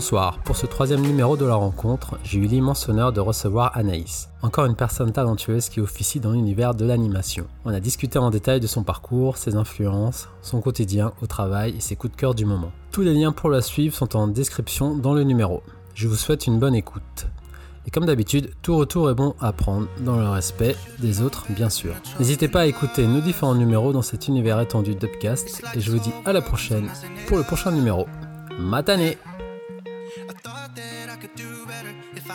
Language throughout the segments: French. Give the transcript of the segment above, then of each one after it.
Bonsoir. Pour ce troisième numéro de la rencontre, j'ai eu l'immense honneur de recevoir Anaïs, encore une personne talentueuse qui officie dans l'univers de l'animation. On a discuté en détail de son parcours, ses influences, son quotidien au travail et ses coups de cœur du moment. Tous les liens pour la suivre sont en description dans le numéro. Je vous souhaite une bonne écoute. Et comme d'habitude, tout retour est bon à prendre, dans le respect des autres bien sûr. N'hésitez pas à écouter nos différents numéros dans cet univers étendu d'Upcast, et je vous dis à la prochaine pour le prochain numéro. Matané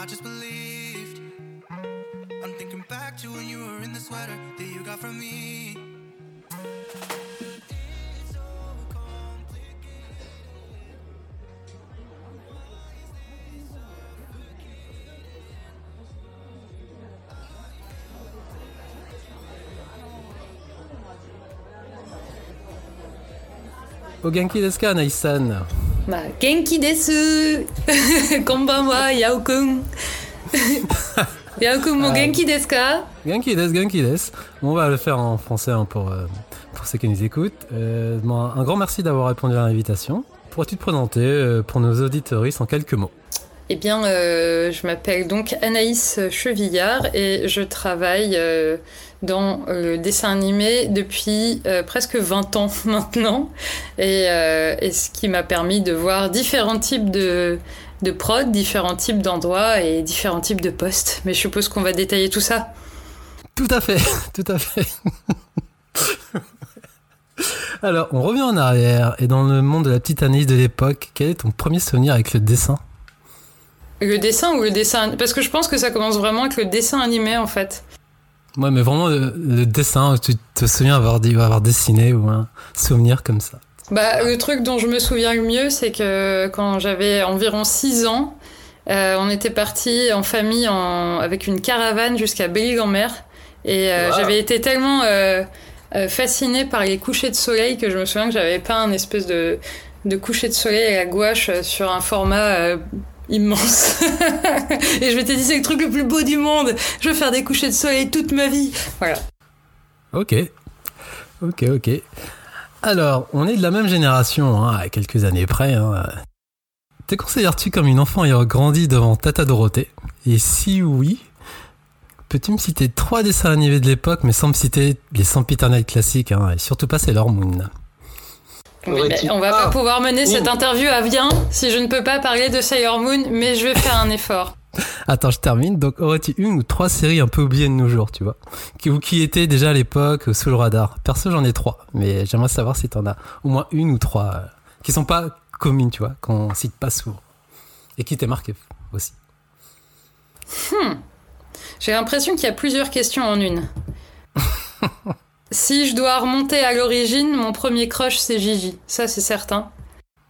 I just believed. I'm thinking back to when you were in the sweater that you got from me. まあ、元気ですこんばんは、ヤオくん。ヤオくんも元気ですか Genki des, genki des. On va le faire en français hein, pour, euh, pour ceux qui nous écoutent. Euh, bon, un grand merci d'avoir répondu à l'invitation. Pourrais-tu te présenter euh, pour nos auditoristes en quelques mots Eh bien, euh, je m'appelle donc Anaïs Chevillard et je travaille euh, dans le dessin animé depuis euh, presque 20 ans maintenant. Et, euh, et ce qui m'a permis de voir différents types de, de prod, différents types d'endroits et différents types de postes. Mais je suppose qu'on va détailler tout ça. Tout à fait, tout à fait. Alors, on revient en arrière et dans le monde de la petite Anaïs de l'époque, quel est ton premier souvenir avec le dessin? Le dessin ou le dessin Parce que je pense que ça commence vraiment avec le dessin animé en fait. Ouais, mais vraiment le, le dessin, tu te souviens avoir, dit- avoir dessiné ou un souvenir comme ça? Bah, le truc dont je me souviens le mieux, c'est que quand j'avais environ 6 ans, euh, on était parti en famille en- avec une caravane jusqu'à Belle-Île-en-Mer. Et euh, Wow. j'avais été tellement euh, euh, fascinée par les couchers de soleil que je me souviens que j'avais peint un espèce de, de coucher de soleil à la gouache euh, sur un format euh, immense. et je m'étais dit, c'est le truc le plus beau du monde. Je veux faire des couchers de soleil toute ma vie. Voilà. Ok, ok, ok. Alors, on est de la même génération, hein, à quelques années près. Hein. Te considères-tu comme une enfant ayant grandi devant Tata Dorothée? Et si oui, peux-tu me citer trois dessins animés de l'époque, mais sans me citer les sempiternels classiques, hein, et surtout pas Sailor Moon? Oui, mais on va pas pas pouvoir mener cette interview à bien si je ne peux pas parler de Sailor Moon, mais je vais faire un effort. Attends, je termine. Donc, aurais-tu une ou trois séries un peu oubliées de nos jours, tu vois qui, Ou qui étaient déjà à l'époque euh, sous le radar Perso, j'en ai trois, mais j'aimerais savoir si t'en as au moins une ou trois euh, qui sont pas communes, tu vois, qu'on cite pas souvent. Et qui t'est marqué aussi. J'ai l'impression qu'il y a plusieurs questions en une. si je dois remonter à l'origine, mon premier crush c'est Gigi, ça c'est certain.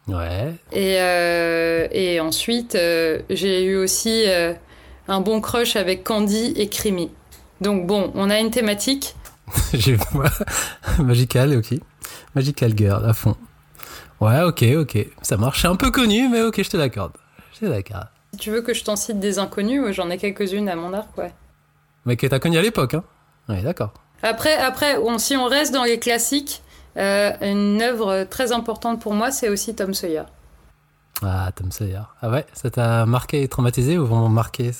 Ouais. Et, euh, et ensuite, euh, j'ai eu aussi euh, un bon crush avec Candy et Creamy. Donc bon, on a une thématique. J'ai Magical, ok. Magical Girl, à fond. Ouais, ok, ok. Ça marche. C'est un peu connu, mais ok, je te l'accorde. Je te l'accorde. Si tu veux que je t'en cite des inconnus, j'en ai quelques-unes à mon arc, ouais. Mais que t'as connu à l'époque, hein Ouais, d'accord. Après, après on- si on reste dans les classiques, euh, une œuvre très importante pour moi, c'est aussi Tom Sawyer. Ah, Tom Sawyer. Ah ouais, ça t'a marqué et traumatisé ou vraiment marqué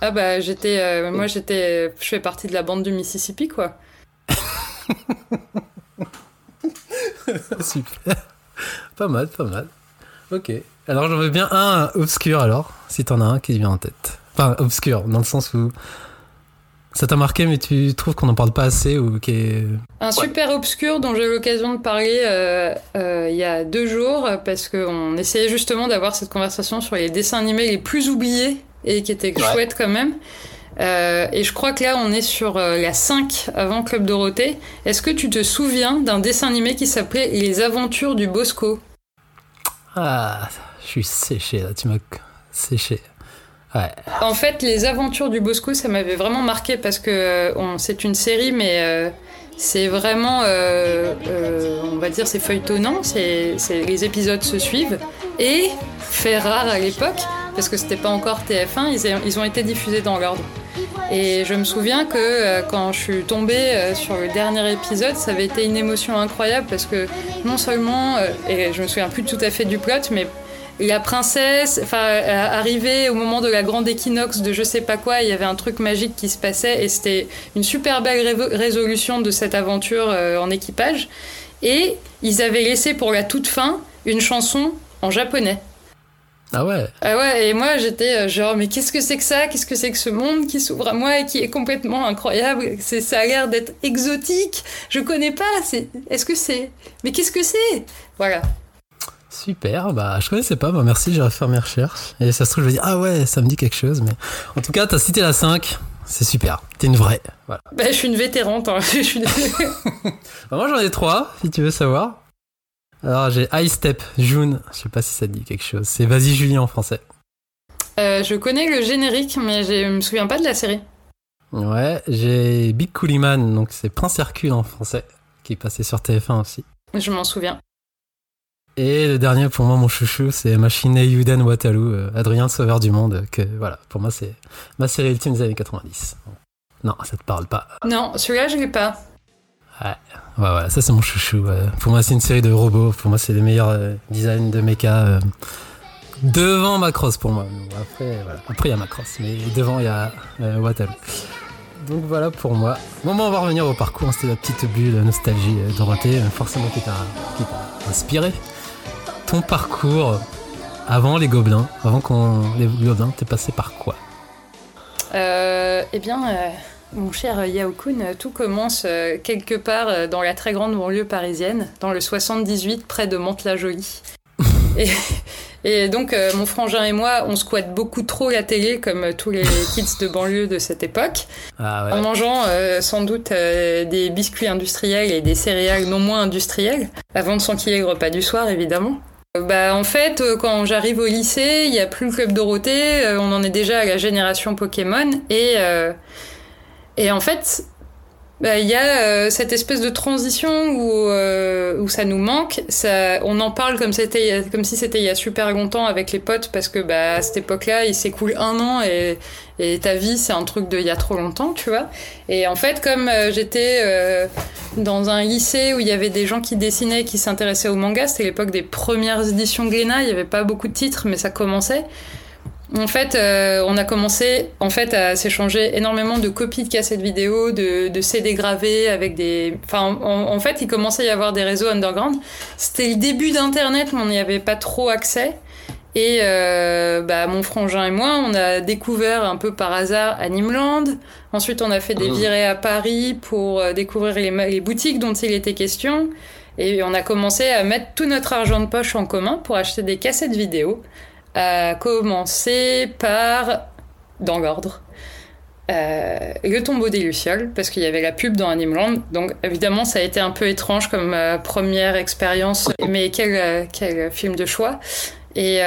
Ah bah j'étais, euh, moi j'étais, je fais partie de la bande du Mississippi quoi. Super. Pas mal, pas mal. Ok. Alors j'en veux bien un obscur alors, si t'en as un qui te vient en tête. Enfin, obscur, dans le sens où ça t'a marqué mais tu trouves qu'on n'en parle pas assez ou qui est... Un super obscur dont j'ai eu l'occasion de parler euh, euh, il y a deux jours parce qu'on essayait justement d'avoir cette conversation sur les dessins animés les plus oubliés et qui étaient Ouais. chouettes quand même. Euh, et je crois que là on est sur euh, la 5 avant Club Dorothée. Est-ce que tu te souviens d'un dessin animé qui s'appelait Les Aventures du Bosco? Ah, je suis séché là, tu m'as séché. En fait, les aventures du Bosco, ça m'avait vraiment marqué parce que euh, c'est une série, mais euh, c'est vraiment, euh, on va dire, c'est feuilletonnant. C'est, les épisodes se suivent et fait rare à l'époque parce que c'était pas encore TF1. Ils, ils ont été diffusés dans l'ordre. Et je me souviens que quand je suis tombée sur le dernier épisode, ça avait été une émotion incroyable parce que non seulement, et je me souviens plus tout à fait du plot, mais la princesse, enfin, arrivée au moment de la grande équinoxe de je sais pas quoi, il y avait un truc magique qui se passait et c'était une super belle résolution de cette aventure en équipage. Et ils avaient laissé pour la toute fin une chanson en japonais. Ah ouais Ah ouais, et moi j'étais euh, genre, mais qu'est-ce que c'est que ça? Qu'est-ce que c'est que ce monde qui s'ouvre à moi et qui est complètement incroyable? C'est, Ça a l'air d'être exotique. Je connais pas. C'est, est-ce que c'est? Mais qu'est-ce que c'est? Voilà. Super, bah je connaissais pas, bah merci, j'ai faire mes recherches. Et ça se trouve, je vais dire, ah ouais, ça me dit quelque chose, mais en tout cas, t'as cité la 5, c'est super, t'es une vraie. Voilà. Bah, je suis une vétérante, hein. je suis... bah, moi j'en ai trois, si tu veux savoir. Alors j'ai High Step, June, je sais pas si ça te dit quelque chose. C'est Vas-y Julie en français. Euh, je connais le générique, mais je me souviens pas de la série. Ouais, j'ai Big Cooliman, donc c'est Prince Hercule en français, qui est passé sur TF1 aussi. Je m'en souviens. Et le dernier pour moi, mon chouchou, c'est Machine Yuden Waterloo, euh, Adrien le Sauveur du Monde, que voilà, pour moi c'est ma série ultime des années 90. Non, ça te parle pas. Non, celui-là je l'ai pas. Ouais, ouais, ça c'est mon chouchou. Pour moi, c'est une série de robots. Pour moi, c'est les meilleurs euh, designs de mecha. Euh, devant Macross pour moi. Après, voilà. Après, il y a Macross, mais devant, il y a euh, Waterloo. Donc voilà pour moi. Bon, on va revenir au parcours. C'était la petite bulle de nostalgie, Dorothée, forcément qui t'a inspiré. Ton parcours avant les gobelins, avant qu'on les gobelins, t'es passé par quoi Eh bien. Mon cher Yao-kun, tout commence euh, quelque part euh, dans la très grande banlieue parisienne, dans le 78, près de Mantes-la-Jolie. Et, donc, euh, mon frangin et moi, on squatte beaucoup trop la télé, comme tous les kids de banlieue de cette époque, ah en mangeant sans doute des biscuits industriels et des céréales non moins industrielles, avant de s'enquiller le repas du soir, évidemment. Bah, en fait, quand j'arrive au lycée, il n'y a plus le club Dorothée, on en est déjà à la génération Pokémon, et et en fait, bah, il y a euh, cette espèce de transition où, euh, où ça nous manque. Ça, on en parle comme, comme si c'était il y a super longtemps avec les potes parce que bah, à cette époque-là, il s'écoule un an et, et ta vie, c'est un truc de il y a trop longtemps, tu vois. Et en fait, comme euh, j'étais dans un lycée où il y avait des gens qui dessinaient, qui s'intéressaient au manga, c'était l'époque des premières éditions Glénat, il n'y avait pas beaucoup de titres, mais ça commençait. En fait, euh, on a commencé en fait à s'échanger énormément de copies de cassettes vidéo, de, de CD gravés avec des. Enfin, en, fait, il commençait à y avoir des réseaux underground. C'était le début d'Internet, mais on n'y avait pas trop accès. Et euh, bah, mon frangin et moi, on a découvert un peu par hasard Animeland. Ensuite, on a fait des mmh. virées à Paris pour euh, découvrir les, les boutiques dont il était question. Et on a commencé à mettre tout notre argent de poche en commun pour acheter des cassettes vidéo a commencé par, dans l'ordre, euh, le tombeau des Lucioles, parce qu'il y avait la pub dans Animeland. Donc évidemment, ça a été un peu étrange comme euh, première expérience, mais quel, euh, quel, film de choix. Et,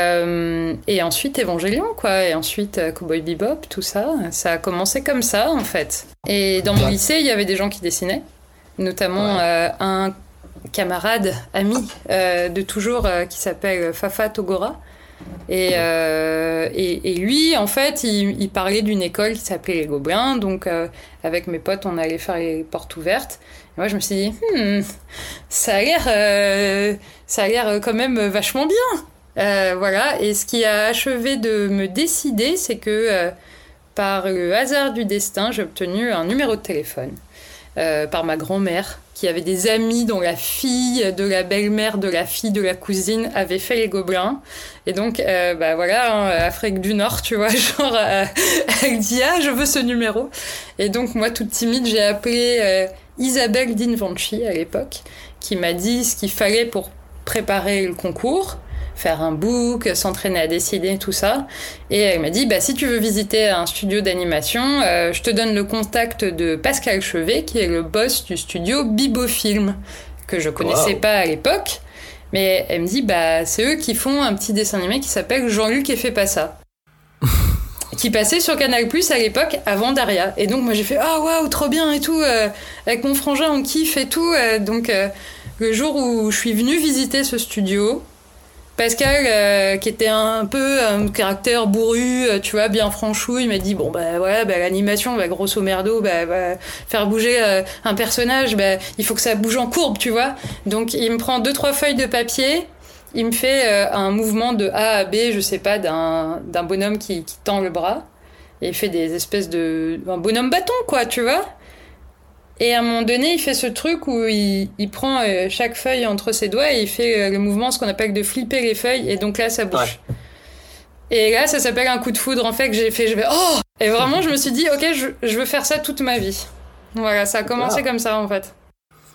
et ensuite Evangelion, quoi. Et ensuite Cowboy Bebop, tout ça. Ça a commencé comme ça, en fait. Et dans mon lycée, il y avait des gens qui dessinaient, notamment un camarade, ami de toujours, qui s'appelle Fafa Togora euh, et, et, lui, en fait, il, parlait d'une école qui s'appelait les Gobelins. Donc, euh, avec mes potes, on allait faire les portes ouvertes. Et moi, je me suis dit, hmm, ça a l'air, euh, ça a l'air quand même vachement bien. voilà. Et ce qui a achevé de me décider, c'est que par le hasard du destin, j'ai obtenu un numéro de téléphone par ma grand-mère qui avait des amis dont la fille de la belle-mère de la fille de la cousine avait fait les gobelins. Et donc, euh, bah voilà, hein, Afrique du Nord, tu vois, genre, euh, elle dit ah je veux ce numéro. Et donc moi, toute timide, j'ai appelé euh, Isabelle Dinvanchi à l'époque, qui m'a dit ce qu'il fallait pour préparer le concours faire un book, s'entraîner à décider, tout ça. Et elle m'a dit, bah, si tu veux visiter un studio d'animation, euh, je te donne le contact de Pascal Chevet, qui est le boss du studio Bibofilm, que je connaissais pas à l'époque. Mais elle me dit, bah, c'est eux qui font un petit dessin animé qui s'appelle Jean-Luc et fait pas ça. qui passait sur Canal Plus à l'époque avant Daria. Et donc moi j'ai fait ah waouh trop bien et tout euh, avec mon frangin on kiffe et tout. Euh, donc le jour où je suis venue visiter ce studio, Pascal, euh, qui était un peu un caractère bourru, euh, tu vois, bien franchouille, il m'a dit bon bah voilà, bah, l'animation, bah, grosso merdo, bah, bah faire bouger euh, un personnage, bah, il faut que ça bouge en courbe, tu vois. Donc il me prend deux trois feuilles de papier, il me fait euh, un mouvement de A à B, je sais pas, d'un d'un bonhomme qui, qui tend le bras. Et il fait des espèces de. Un bonhomme bâton, quoi, tu vois. Et à un moment donné, il fait ce truc où il, il prend euh, chaque feuille entre ses doigts et il fait euh, le mouvement, ce qu'on appelle de flipper les feuilles, et donc là, ça bouge. Et là, ça s'appelle un coup de foudre, en fait, que j'ai fait. Je vais. Oh Et vraiment, je me suis dit, ok, je, je veux faire ça toute ma vie. Voilà, ça a commencé comme ça, en fait.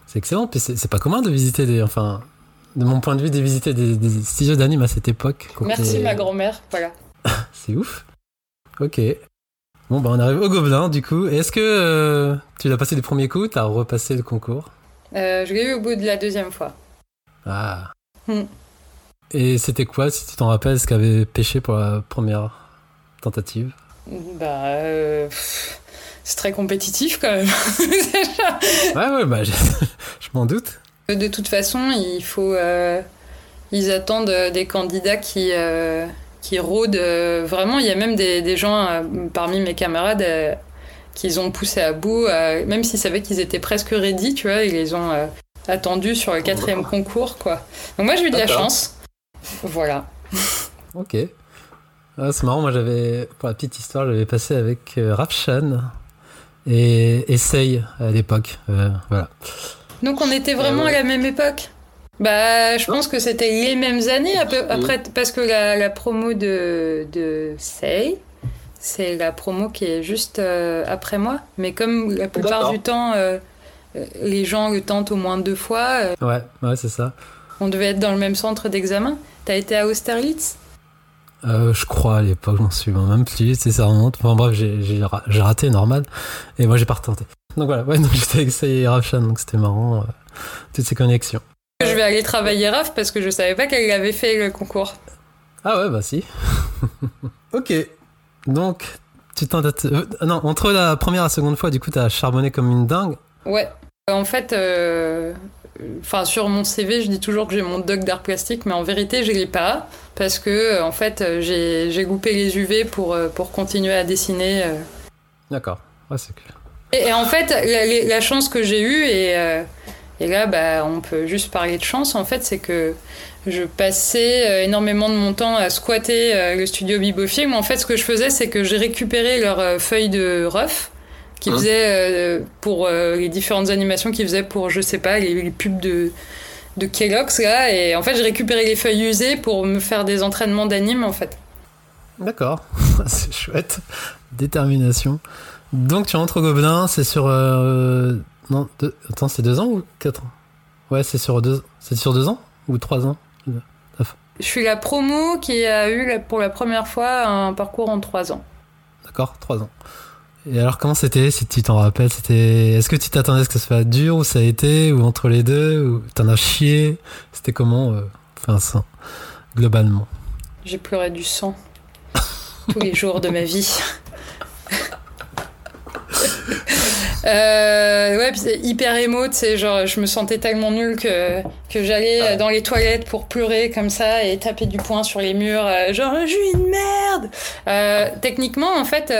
C'est excellent, puis c'est pas commun de visiter des. Enfin, de mon point de vue, de visiter des, des studios d'anime à cette époque. Merci, ma grand-mère. Voilà. C'est ouf. Ok. Bon, bah on arrive au Gobelin, du coup. Est-ce que euh, tu l'as passé du premier coup T'as repassé le concours? Euh, je l'ai eu au bout de la deuxième fois. Ah. Hmm. Et c'était quoi, si tu t'en rappelles, ce qu'avait pêché pour la première tentative? Bah, euh, c'est très compétitif quand même. Ouais, ouais, bah je, je m'en doute. de toute façon, il faut. ils attendent des candidats qui, qui rôdent. euh, vraiment, il y a même des, des gens euh, parmi mes camarades euh, qu'ils ont poussé à bout, même s'ils savaient qu'ils étaient presque ready, tu vois, ils les ont attendus sur le quatrième concours, quoi. Donc moi, j'ai eu de la chance. Voilà. Ok. Ah, c'est marrant, moi j'avais, pour la petite histoire, j'avais passé avec euh, et Essaye à l'époque. Euh, voilà. Donc on était vraiment Euh, ouais. à la même époque Bah, je pense que c'était les mêmes années, peu- après, parce que la, la promo de, de Say, c'est la promo qui est juste euh, après moi. Mais comme la plupart du temps, euh, euh, les gens le tentent au moins deux fois, euh, Ouais, ouais, c'est ça. on devait être dans le même centre d'examen. T'as été à Austerlitz? Euh, je crois à l'époque, je m'en souviens même plus, c'est ça remonte. Enfin bref, j'ai, j'ai, ra- j'ai raté, normal. Et moi j'ai pas retenté. Donc voilà, ouais, donc j'étais avec Essaye et Rafshan, donc c'était marrant, euh, toutes ces connexions. Je vais aller travailler RAF parce que je savais pas qu'elle avait fait le concours. Ah ouais, bah si. ok. Donc, tu t'en euh, non, entre la première et la seconde fois, du coup, t'as charbonné comme une dingue. Ouais. En fait, euh, enfin sur mon CV, je dis toujours que j'ai mon doc d'art plastique, mais en vérité, je l'ai pas parce que euh, en fait, j'ai j'ai loupé les UV pour pour continuer à dessiner. D'accord. Ouais, c'est clair. Et, et en fait, la, chance que j'ai eue et euh, et là, bah, on peut juste parler de chance. En fait, c'est que je passais euh, énormément de mon temps à squatter euh, le studio Bibofilm. En fait, ce que je faisais, c'est que j'ai récupéré leurs euh, feuilles de ref qui Hein? faisaient pour les différentes animations qu'ils faisaient pour, je sais pas, les, les pubs de de Kellogg's là. Et en fait, j'ai récupéré les feuilles usées pour me faire des entraînements d'anime en fait. D'accord. c'est chouette. Détermination. Donc, tu rentres au Gobelin, c'est sur. euh, non, deux... attends, c'est deux ans ou quatre ans? Ouais, c'est sur deux. C'est sur deux ans ou trois ans? Je suis la promo qui a eu pour la première fois un parcours en trois ans. D'accord, trois ans. Et alors, comment c'était, si tu t'en rappelles C'était, est-ce que tu t'attendais à ce que ça soit dur ou ça a été ou entre les deux ou t'en as chié? C'était comment euh, Enfin, ça, globalement? J'ai pleuré du sang tous les jours de ma vie. Euh, ouais, puis hyper émo, tu sais, genre je me sentais tellement nulle que, que j'allais euh, dans les toilettes pour pleurer comme ça et taper du poing sur les murs, euh, genre je suis une merde. Euh, techniquement, en fait,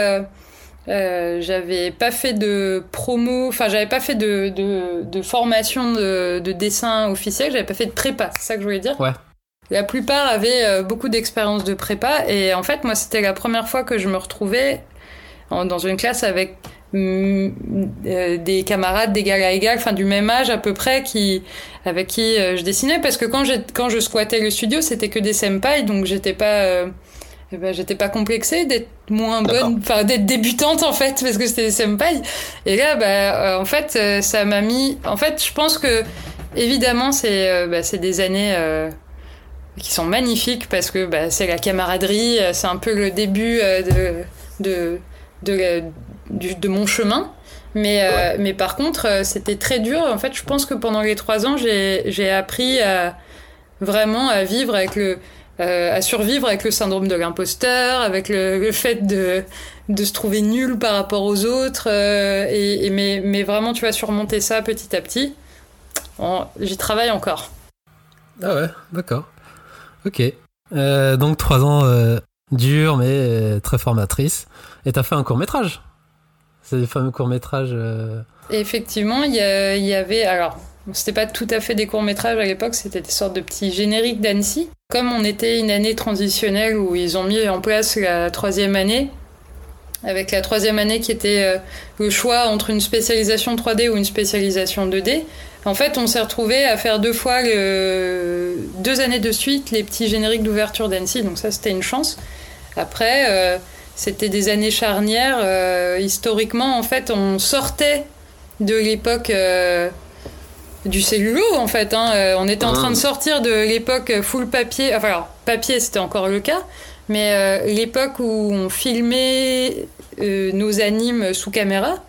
euh, j'avais pas fait de promo, enfin j'avais pas fait de, de, de formation de, de dessin officiel, j'avais pas fait de prépa, c'est ça que je voulais dire. Ouais. La plupart avaient beaucoup d'expérience de prépa et en fait moi c'était la première fois que je me retrouvais en- dans une classe avec des camarades d'égal à égal, enfin du même âge à peu près, qui avec qui euh, je dessinais. Parce que quand quand je squattais le studio c'était que des senpai donc j'étais pas euh, eh ben, j'étais pas complexée d'être moins bonne, enfin d'être débutante en fait parce que c'était des senpai et là bah euh, en fait euh, ça m'a mis en fait je pense que évidemment c'est euh, bah, c'est des années euh, qui sont magnifiques parce que bah, c'est la camaraderie, euh, c'est un peu le début euh, de, de, de, du- de mon chemin. Mais, euh, mais par contre, euh, c'était très dur. En fait, je pense que pendant les trois ans, j'ai appris à vraiment à vivre avec le, euh, à survivre avec le syndrome de l'imposteur, avec le, le fait de, de se trouver nul par rapport aux autres. euh, et, et mais, mais vraiment, tu vas surmonter ça petit à petit. Bon, J'y travaille encore. Ah ouais, d'accord. Ok. Euh, donc trois ans durs mais très formatrices. Et t'as fait un court métrage? C'est le fameux court métrage. Et effectivement, il y, a- il y avait. Alors, c'était pas tout à fait des courts-métrages à l'époque, c'était des sortes de petits génériques d'Annecy. Comme on était une année transitionnelle où ils ont mis en place la troisième année, avec la troisième année qui était euh, le choix entre une spécialisation 3D ou une spécialisation 2D. En fait, on s'est retrouvé à faire deux fois, deux années de suite, les petits génériques d'ouverture d'Annecy, donc ça c'était une chance. Après, euh, c'était des années charnières. Euh, historiquement, en fait, on sortait de l'époque du cellulo, en fait. Hein. on était en train de ah. sortir de l'époque full papier. Enfin, alors, papier, c'était encore le cas. Mais euh, l'époque où on filmait euh, nos animes sous caméra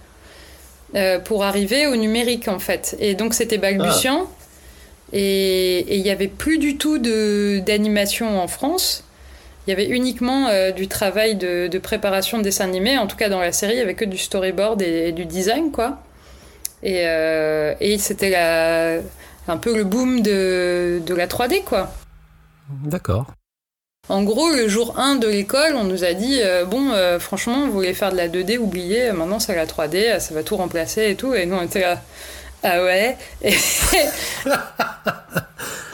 euh, pour arriver au numérique en fait. Et donc c'était balbutiant. Ah. Et il n'y avait plus du tout d'animation en France. Il y avait uniquement du travail de, préparation de dessin animé. En tout cas, dans la série, il n'y avait que du storyboard et, du design, quoi. Et, et c'était un peu le boom de, de la 3D, quoi. D'accord. En gros, le jour 1 de l'école, on nous a dit euh, Bon, euh, franchement, vous voulez faire de la 2D, oubliez, maintenant c'est la 3D, ça va tout remplacer et tout. Et nous, on était là Ah ouais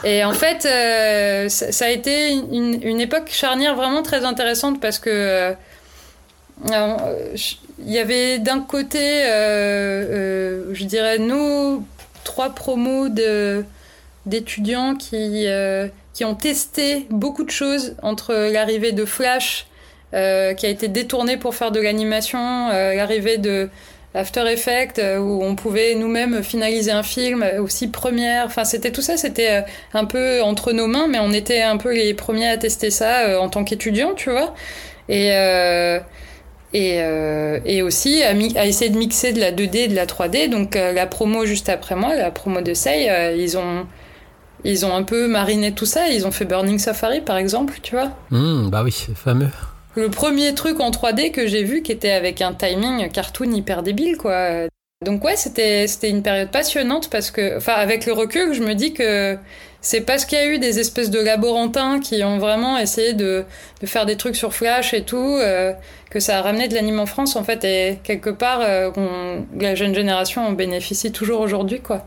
Et, en fait, euh, ça, a été une, époque charnière vraiment très intéressante parce que. il y avait d'un côté, je dirais, nos trois promos d'étudiants qui qui ont testé beaucoup de choses entre l'arrivée de Flash, euh, qui a été détourné pour faire de l'animation, euh, l'arrivée de After Effects, euh, où on pouvait nous-mêmes finaliser un film, aussi première. Enfin, c'était tout ça, c'était un peu entre nos mains, mais on était un peu les premiers à tester ça en tant qu'étudiants, tu vois. Et, et, aussi à, essayer de mixer de la 2D et de la 3D. Donc, la promo juste après moi, la promo de Sei, ils ont ils ont un peu mariné tout ça, ils ont fait Burning Safari par exemple, tu vois. Hmm, bah oui, fameux. Le premier truc en 3D que j'ai vu qui était avec un timing cartoon hyper débile, quoi. Donc ouais, c'était c'était une période passionnante parce que, enfin, avec le recul, je me dis que c'est parce qu'il y a eu des espèces de laborantins qui ont vraiment essayé de, de faire des trucs sur Flash et tout, euh, que ça a ramené de l'anime en France en fait, et quelque part, euh, la jeune génération en bénéficie toujours aujourd'hui, quoi.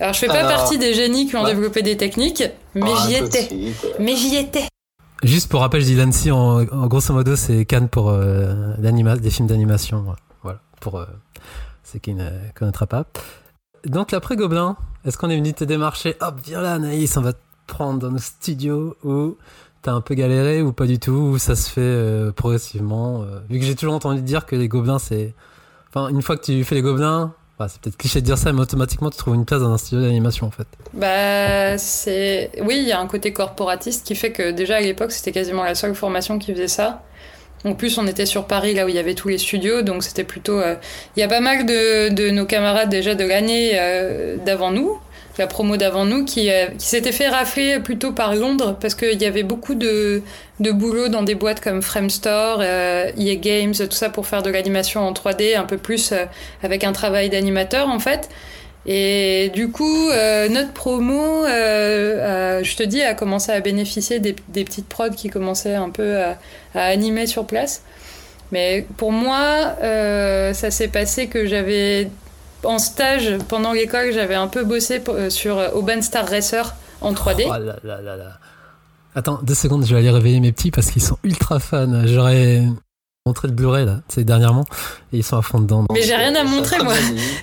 Alors, je fais pas partie des génies qui ont développé des techniques, mais ah, j'y étais. Mais j'y étais. Juste pour rappel, je dis Lancy, en, grosso modo, c'est Cannes pour euh, des films d'animation. Voilà, pour euh, ceux qui ne connaîtra pas. Donc, l'après Gobelin, est-ce qu'on est venu te démarcher? Hop, viens là, Anaïs, on va te prendre dans nos studios ou t'as un peu galéré ou pas du tout Ou ça se fait euh, progressivement Vu que j'ai toujours entendu dire que les Gobelins, c'est. Enfin, une fois que tu fais les Gobelins, c'est peut-être cliché de dire ça, mais automatiquement tu trouves une place dans un studio d'animation en fait. Bah, c'est. Oui, il y a un côté corporatiste qui fait que déjà à l'époque c'était quasiment la seule formation qui faisait ça. En plus, on était sur Paris, là où il y avait tous les studios, donc c'était plutôt. Euh, il y a pas mal de, de nos camarades déjà de l'année euh, d'avant nous la promo d'avant nous, qui, euh, qui s'était fait rafler plutôt par Londres, parce qu'il y avait beaucoup de, de boulot dans des boîtes comme Framestore, euh, EA Games, tout ça pour faire de l'animation en 3D, un peu plus euh, avec un travail d'animateur en fait. Et du coup, euh, notre promo, je te dis, a commencé à bénéficier des, petites prods qui commençaient un peu à, animer sur place. Mais pour moi, ça s'est passé que j'avais en stage pendant l'école, j'avais un peu bossé euh, sur Open Star Racer en 3D. Oh là là là là. Attends, deux secondes, je vais aller réveiller mes petits parce qu'ils sont ultra fans. J'aurais montré le Blu-ray là, c'est dernièrement, et ils sont à fond dedans. Mais j'ai rien à montrer moi.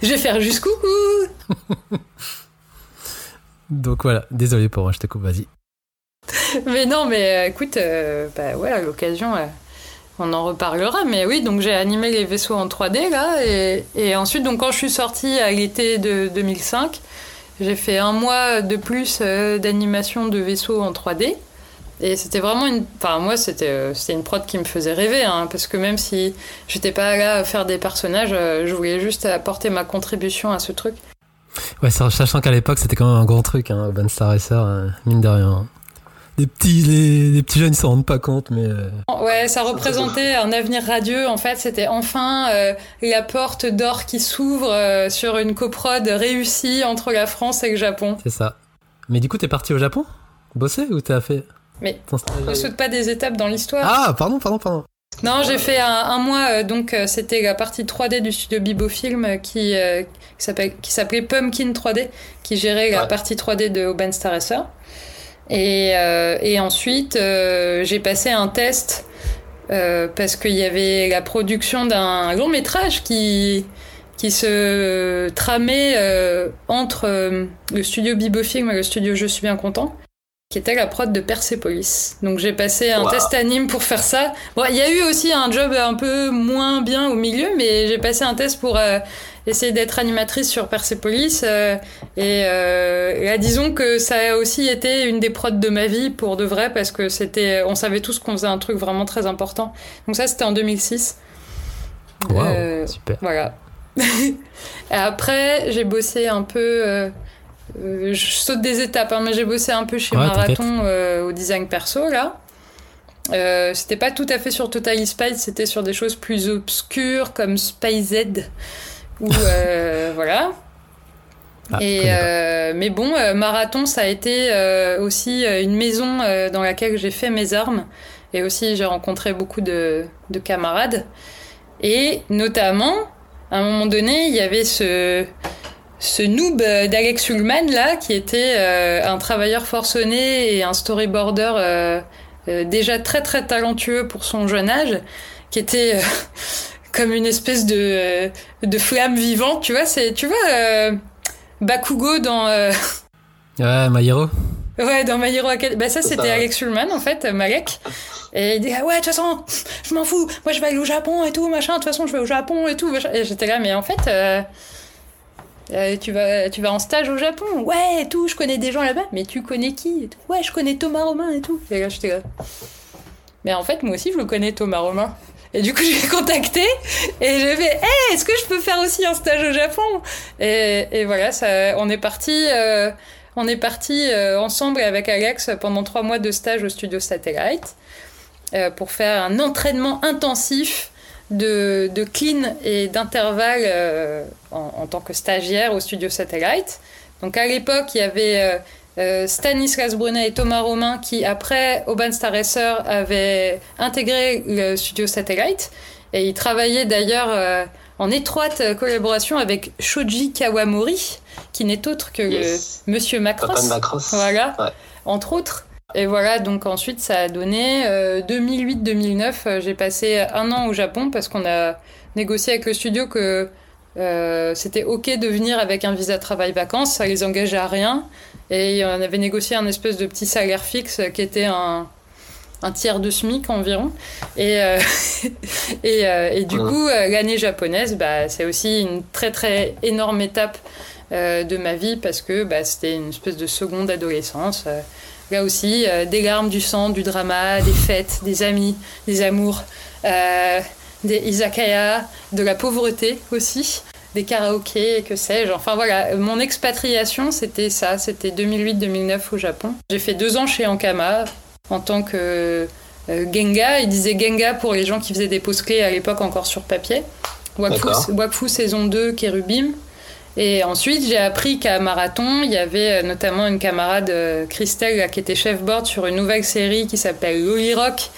je vais faire juste coucou. donc voilà, désolé pour moi, je te coupe, vas-y. mais non, mais euh, écoute, euh, bah ouais, l'occasion, on en reparlera, mais oui, donc j'ai animé les vaisseaux en 3D là, et, ensuite, donc quand je suis sortie à l'été de 2005, j'ai fait un mois de plus euh, d'animation de vaisseaux en 3D. Et c'était vraiment une. Enfin, moi, c'était, euh, une prod qui me faisait rêver, hein, parce que même si j'étais pas là à faire des personnages, euh, je voulais juste apporter ma contribution à ce truc. Ouais, sachant qu'à l'époque, c'était quand même un grand truc, hein, Van Star Racer, mine de rien les petits, les, petits jeunes ils s'en rendent pas compte, mais. Euh, ouais, ça représentait un avenir radieux. En fait, c'était enfin euh, la porte d'or qui s'ouvre euh, sur une coprode réussie entre la France et le Japon. C'est ça. Mais du coup, t'es parti au Japon? Bosser ou t'as fait? Mais on saute pas des étapes dans l'histoire. Ah, pardon, pardon, pardon. Non, j'ai fait un, mois, donc c'était la partie 3D du studio Bibofilm qui, qui s'appelait Pumpkin 3D, qui gérait la partie 3D de Open Star Racer. Et, et ensuite, j'ai passé un test parce qu'il y avait la production d'un long métrage qui, qui se tramait euh, entre euh, le studio Bibofilm et le studio Je suis bien content, qui était la prod de Persepolis. Donc j'ai passé un test anime pour faire ça. Bon, il y a eu aussi un job un peu moins bien au milieu, mais j'ai passé un test pour euh, essayer d'être animatrice sur Persepolis. et là, disons que ça a aussi été une des prods de ma vie pour de vrai, parce que c'était, on savait tous qu'on faisait un truc vraiment très important. Donc ça, c'était en 2006. Wow, super. Voilà. après, j'ai bossé un peu. Euh, euh, je saute des étapes, hein, mais j'ai bossé un peu chez Marathon euh, au design perso là. c'était pas tout à fait sur Total Spice, c'était sur des choses plus obscures comme Spice Z. Ou voilà. Ah, Et mais bon, Marathon, ça a été aussi une maison dans laquelle j'ai fait mes armes. Et aussi, j'ai rencontré beaucoup de, de camarades. Et notamment, à un moment donné, il y avait ce, ce noob d'Alex Ullman là, qui était euh, un travailleur forcené et un storyboarder euh, euh, déjà très très talentueux pour son jeune âge, qui était comme une espèce de, de flamme vivante, tu vois, c'est, tu vois, Bakugo dans... Ouais, My Ouais, dans My Hero Academia. Bah ça, c'était Alex Schulman, en fait, Malek. Et il dit, ah ouais, de toute façon, je m'en fous. Moi, je vais aller au Japon et tout, machin. De toute façon, je vais au Japon et tout. Et j'étais là, mais en fait, euh, euh, tu, vas, tu vas en stage au Japon. Ouais, et tout, je connais des gens là-bas. Mais tu connais qui Ouais, je connais Thomas Romain et tout. Et là, j'étais là. Mais en fait, moi aussi, je le connais, Thomas Romain. Et du coup, je l'ai contacté et j'ai fait hey, est-ce que je peux faire aussi un stage au Japon? Et, voilà, ça, on est parti. Euh, on est parti euh, ensemble avec Alex pendant trois mois de stage au studio Satellite euh, pour faire un entraînement intensif de, clean et d'intervalle euh, en, tant que stagiaire au studio Satellite. Donc à l'époque, il y avait Stanislas Brunet et Thomas Romain qui, après Urban Star Racer, avaient intégré le studio Satellite. Et ils travaillaient d'ailleurs en étroite collaboration avec Shoji Kawamori, qui n'est autre que Monsieur Macross. Voilà, entre autres. Et voilà, donc ensuite ça a donné 2008-2009. Euh, euh, j'ai passé un an au Japon parce qu'on a négocié avec le studio que euh, c'était ok de venir avec un visa travail-vacances, ça les engageait à rien. Et on avait négocié un espèce de petit salaire fixe qui était un, un tiers de SMIC environ. Et, et, et, du coup, l'année japonaise, bah, c'est aussi une très très énorme étape euh, de ma vie parce que bah, c'était une espèce de seconde adolescence. Euh, là aussi, euh, des larmes, du sang, du drama, des fêtes, des amis, des amours, des izakaya, de la pauvreté aussi des karaokés, que sais-je. Enfin voilà, mon expatriation, c'était ça, c'était 2008-2009 au Japon. J'ai fait deux ans chez Ankama en tant que Genga. Il disait Genga pour les gens qui faisaient des poses clés à l'époque encore sur papier. Wakfu, Wakfu saison 2, Kerubim. Et ensuite, j'ai appris qu'à Marathon, il y avait euh, notamment une camarade, euh, Christelle, qui était chef board sur une nouvelle série qui s'appelle Lolly Rock.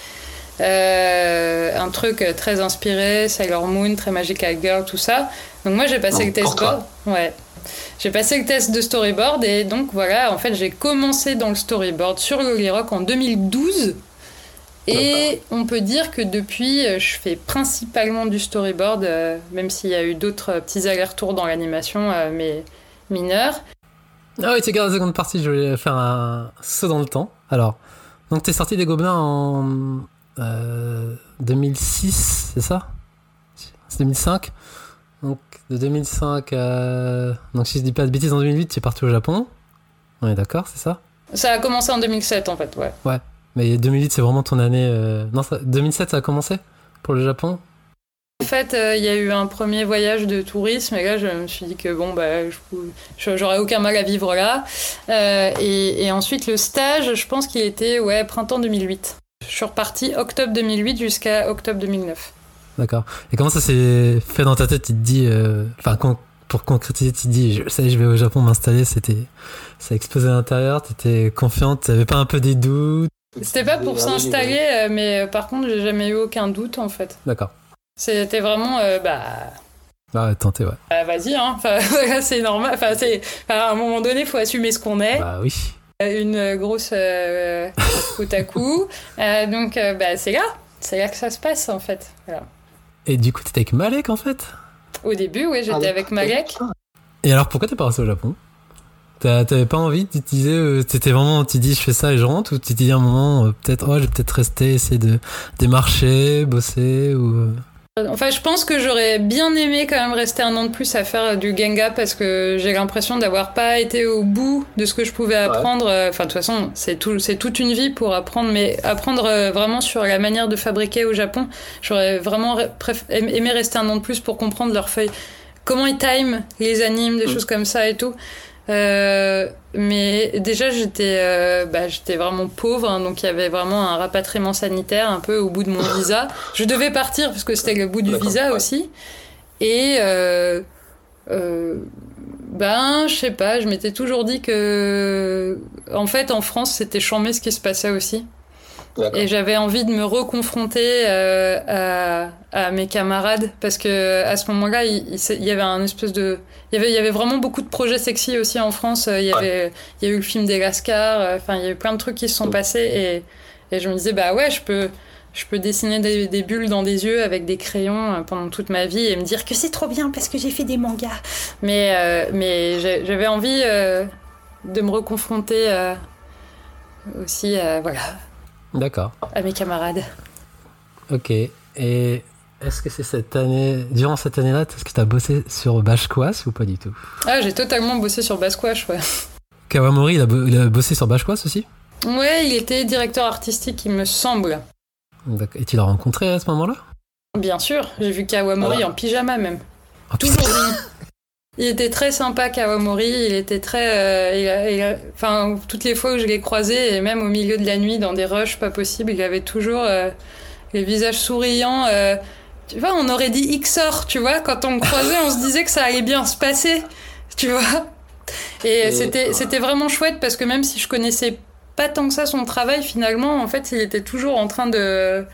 Euh, un truc très inspiré, Sailor Moon, très Magical Girl, tout ça. Donc moi, j'ai passé le test board. Ouais. J'ai passé le test de storyboard et donc voilà, en fait, j'ai commencé dans le storyboard sur Lolly Rock en 2012. Et on peut dire que depuis, euh, je fais principalement du storyboard, euh, même s'il y a eu d'autres euh, petits allers-retours dans l'animation, mais mineurs. Ah oui, tu regardes la seconde partie, je voulais faire un saut dans le temps. Alors, donc t'es sorti des Gobelins en 2006, c'est ça? C'est 2005 Donc de 2005 à... Donc si je dis pas de bêtises, en 2008, tu es parti au Japon. On est d'accord, c'est ça? Ça a commencé en 2007 en fait, ouais. Ouais. Mais 2008, c'est vraiment ton année. Euh, non, 2007, ça a commencé? Pour le Japon? En fait, euh, il y a eu un premier voyage de tourisme et là, je me suis dit que bon, bah, j'aurais aucun mal à vivre là. Euh, et, ensuite, le stage, je pense qu'il était ouais, printemps 2008. Je suis reparti octobre 2008 jusqu'à octobre 2009. D'accord. Et comment ça s'est fait dans ta tête? Tu te dis, enfin, pour concrétiser, tu te dis, je sais, je vais au Japon m'installer. C'était, ça a explosé à l'intérieur. T'étais confiante. T'avais pas un peu des doutes? C'était pas pour s'installer, mais par contre, j'ai jamais eu aucun doute en fait. D'accord. C'était vraiment, bah. Ah, tentez, ouais. Bah, vas-y, hein. c'est normal. Enfin, c'est... à un moment donné, il faut assumer ce qu'on est. Bah oui. Une grosse euh, coup à donc, bah, c'est là. C'est là que ça se passe, en fait. Voilà. Et du coup, t'étais avec Malek, en fait? Au début, oui, j'étais ah, avec Malek. Et alors, pourquoi t'es pas resté au Japon? T'avais pas envie, tu te disais, euh, t'étais vraiment, tu dis je fais ça et je rentre, ou tu te dis un moment, euh, peut-être, oh, je vais peut-être rester, essayer de démarcher, bosser, ou. Euh? Enfin, je pense que j'aurais bien aimé quand même rester un an de plus à faire du Genga parce que j'ai l'impression d'avoir pas été au bout de ce que je pouvais apprendre. Enfin, de toute façon, c'est tout, c'est toute une vie pour apprendre, mais apprendre vraiment sur la manière de fabriquer au Japon. J'aurais vraiment aimé rester un an de plus pour comprendre leurs feuilles, comment ils time les animes, des mm. choses comme ça et tout. Euh, mais déjà, j'étais euh, bah, j'étais vraiment pauvre, hein, donc il y avait vraiment un rapatriement sanitaire un peu au bout de mon visa. Je devais partir parce que c'était le bout du visa aussi. Et euh, euh, ben, je sais pas, je m'étais toujours dit que, en fait, en France, c'était chambé ce qui se passait aussi. Et j'avais envie de me reconfronter euh, à, mes camarades parce que à ce moment-là, il, y avait un espèce de, il y avait, il y avait vraiment beaucoup de projets sexy aussi en France. Il y avait, il y a eu le film des Lascars. Euh, enfin, il y a eu plein de trucs qui se sont passés et, et je me disais bah ouais, je peux, je peux dessiner des, des, bulles dans des yeux avec des crayons euh, pendant toute ma vie et me dire que c'est trop bien parce que j'ai fait des mangas. Mais, mais j'avais envie de me reconfronter aussi, voilà, D'accord. À mes camarades. Ok. Et est-ce que c'est cette année, durant cette année-là, est-ce que tu as bossé sur Bashquas ou pas du tout? Ah, j'ai totalement bossé sur Bashquas, ouais. Kawamori, il a, bossé sur Bashquas aussi? Ouais, il était directeur artistique, il me semble. Et tu l'as rencontré à ce moment-là? Bien sûr, j'ai vu Kawamori en pyjama même. Toujours il était très sympa, Kawamori. Il était très. Euh, enfin, toutes les fois où je l'ai croisé, et même au milieu de la nuit, dans des rushs pas possibles, il avait toujours euh, les visages souriants. Euh, tu vois, on aurait dit XOR, tu vois. Quand on me croisait, on se disait que ça allait bien se passer, tu vois. Et c'était, c'était vraiment chouette parce que même si je connaissais pas tant que ça son travail, finalement, en fait, il était toujours en train de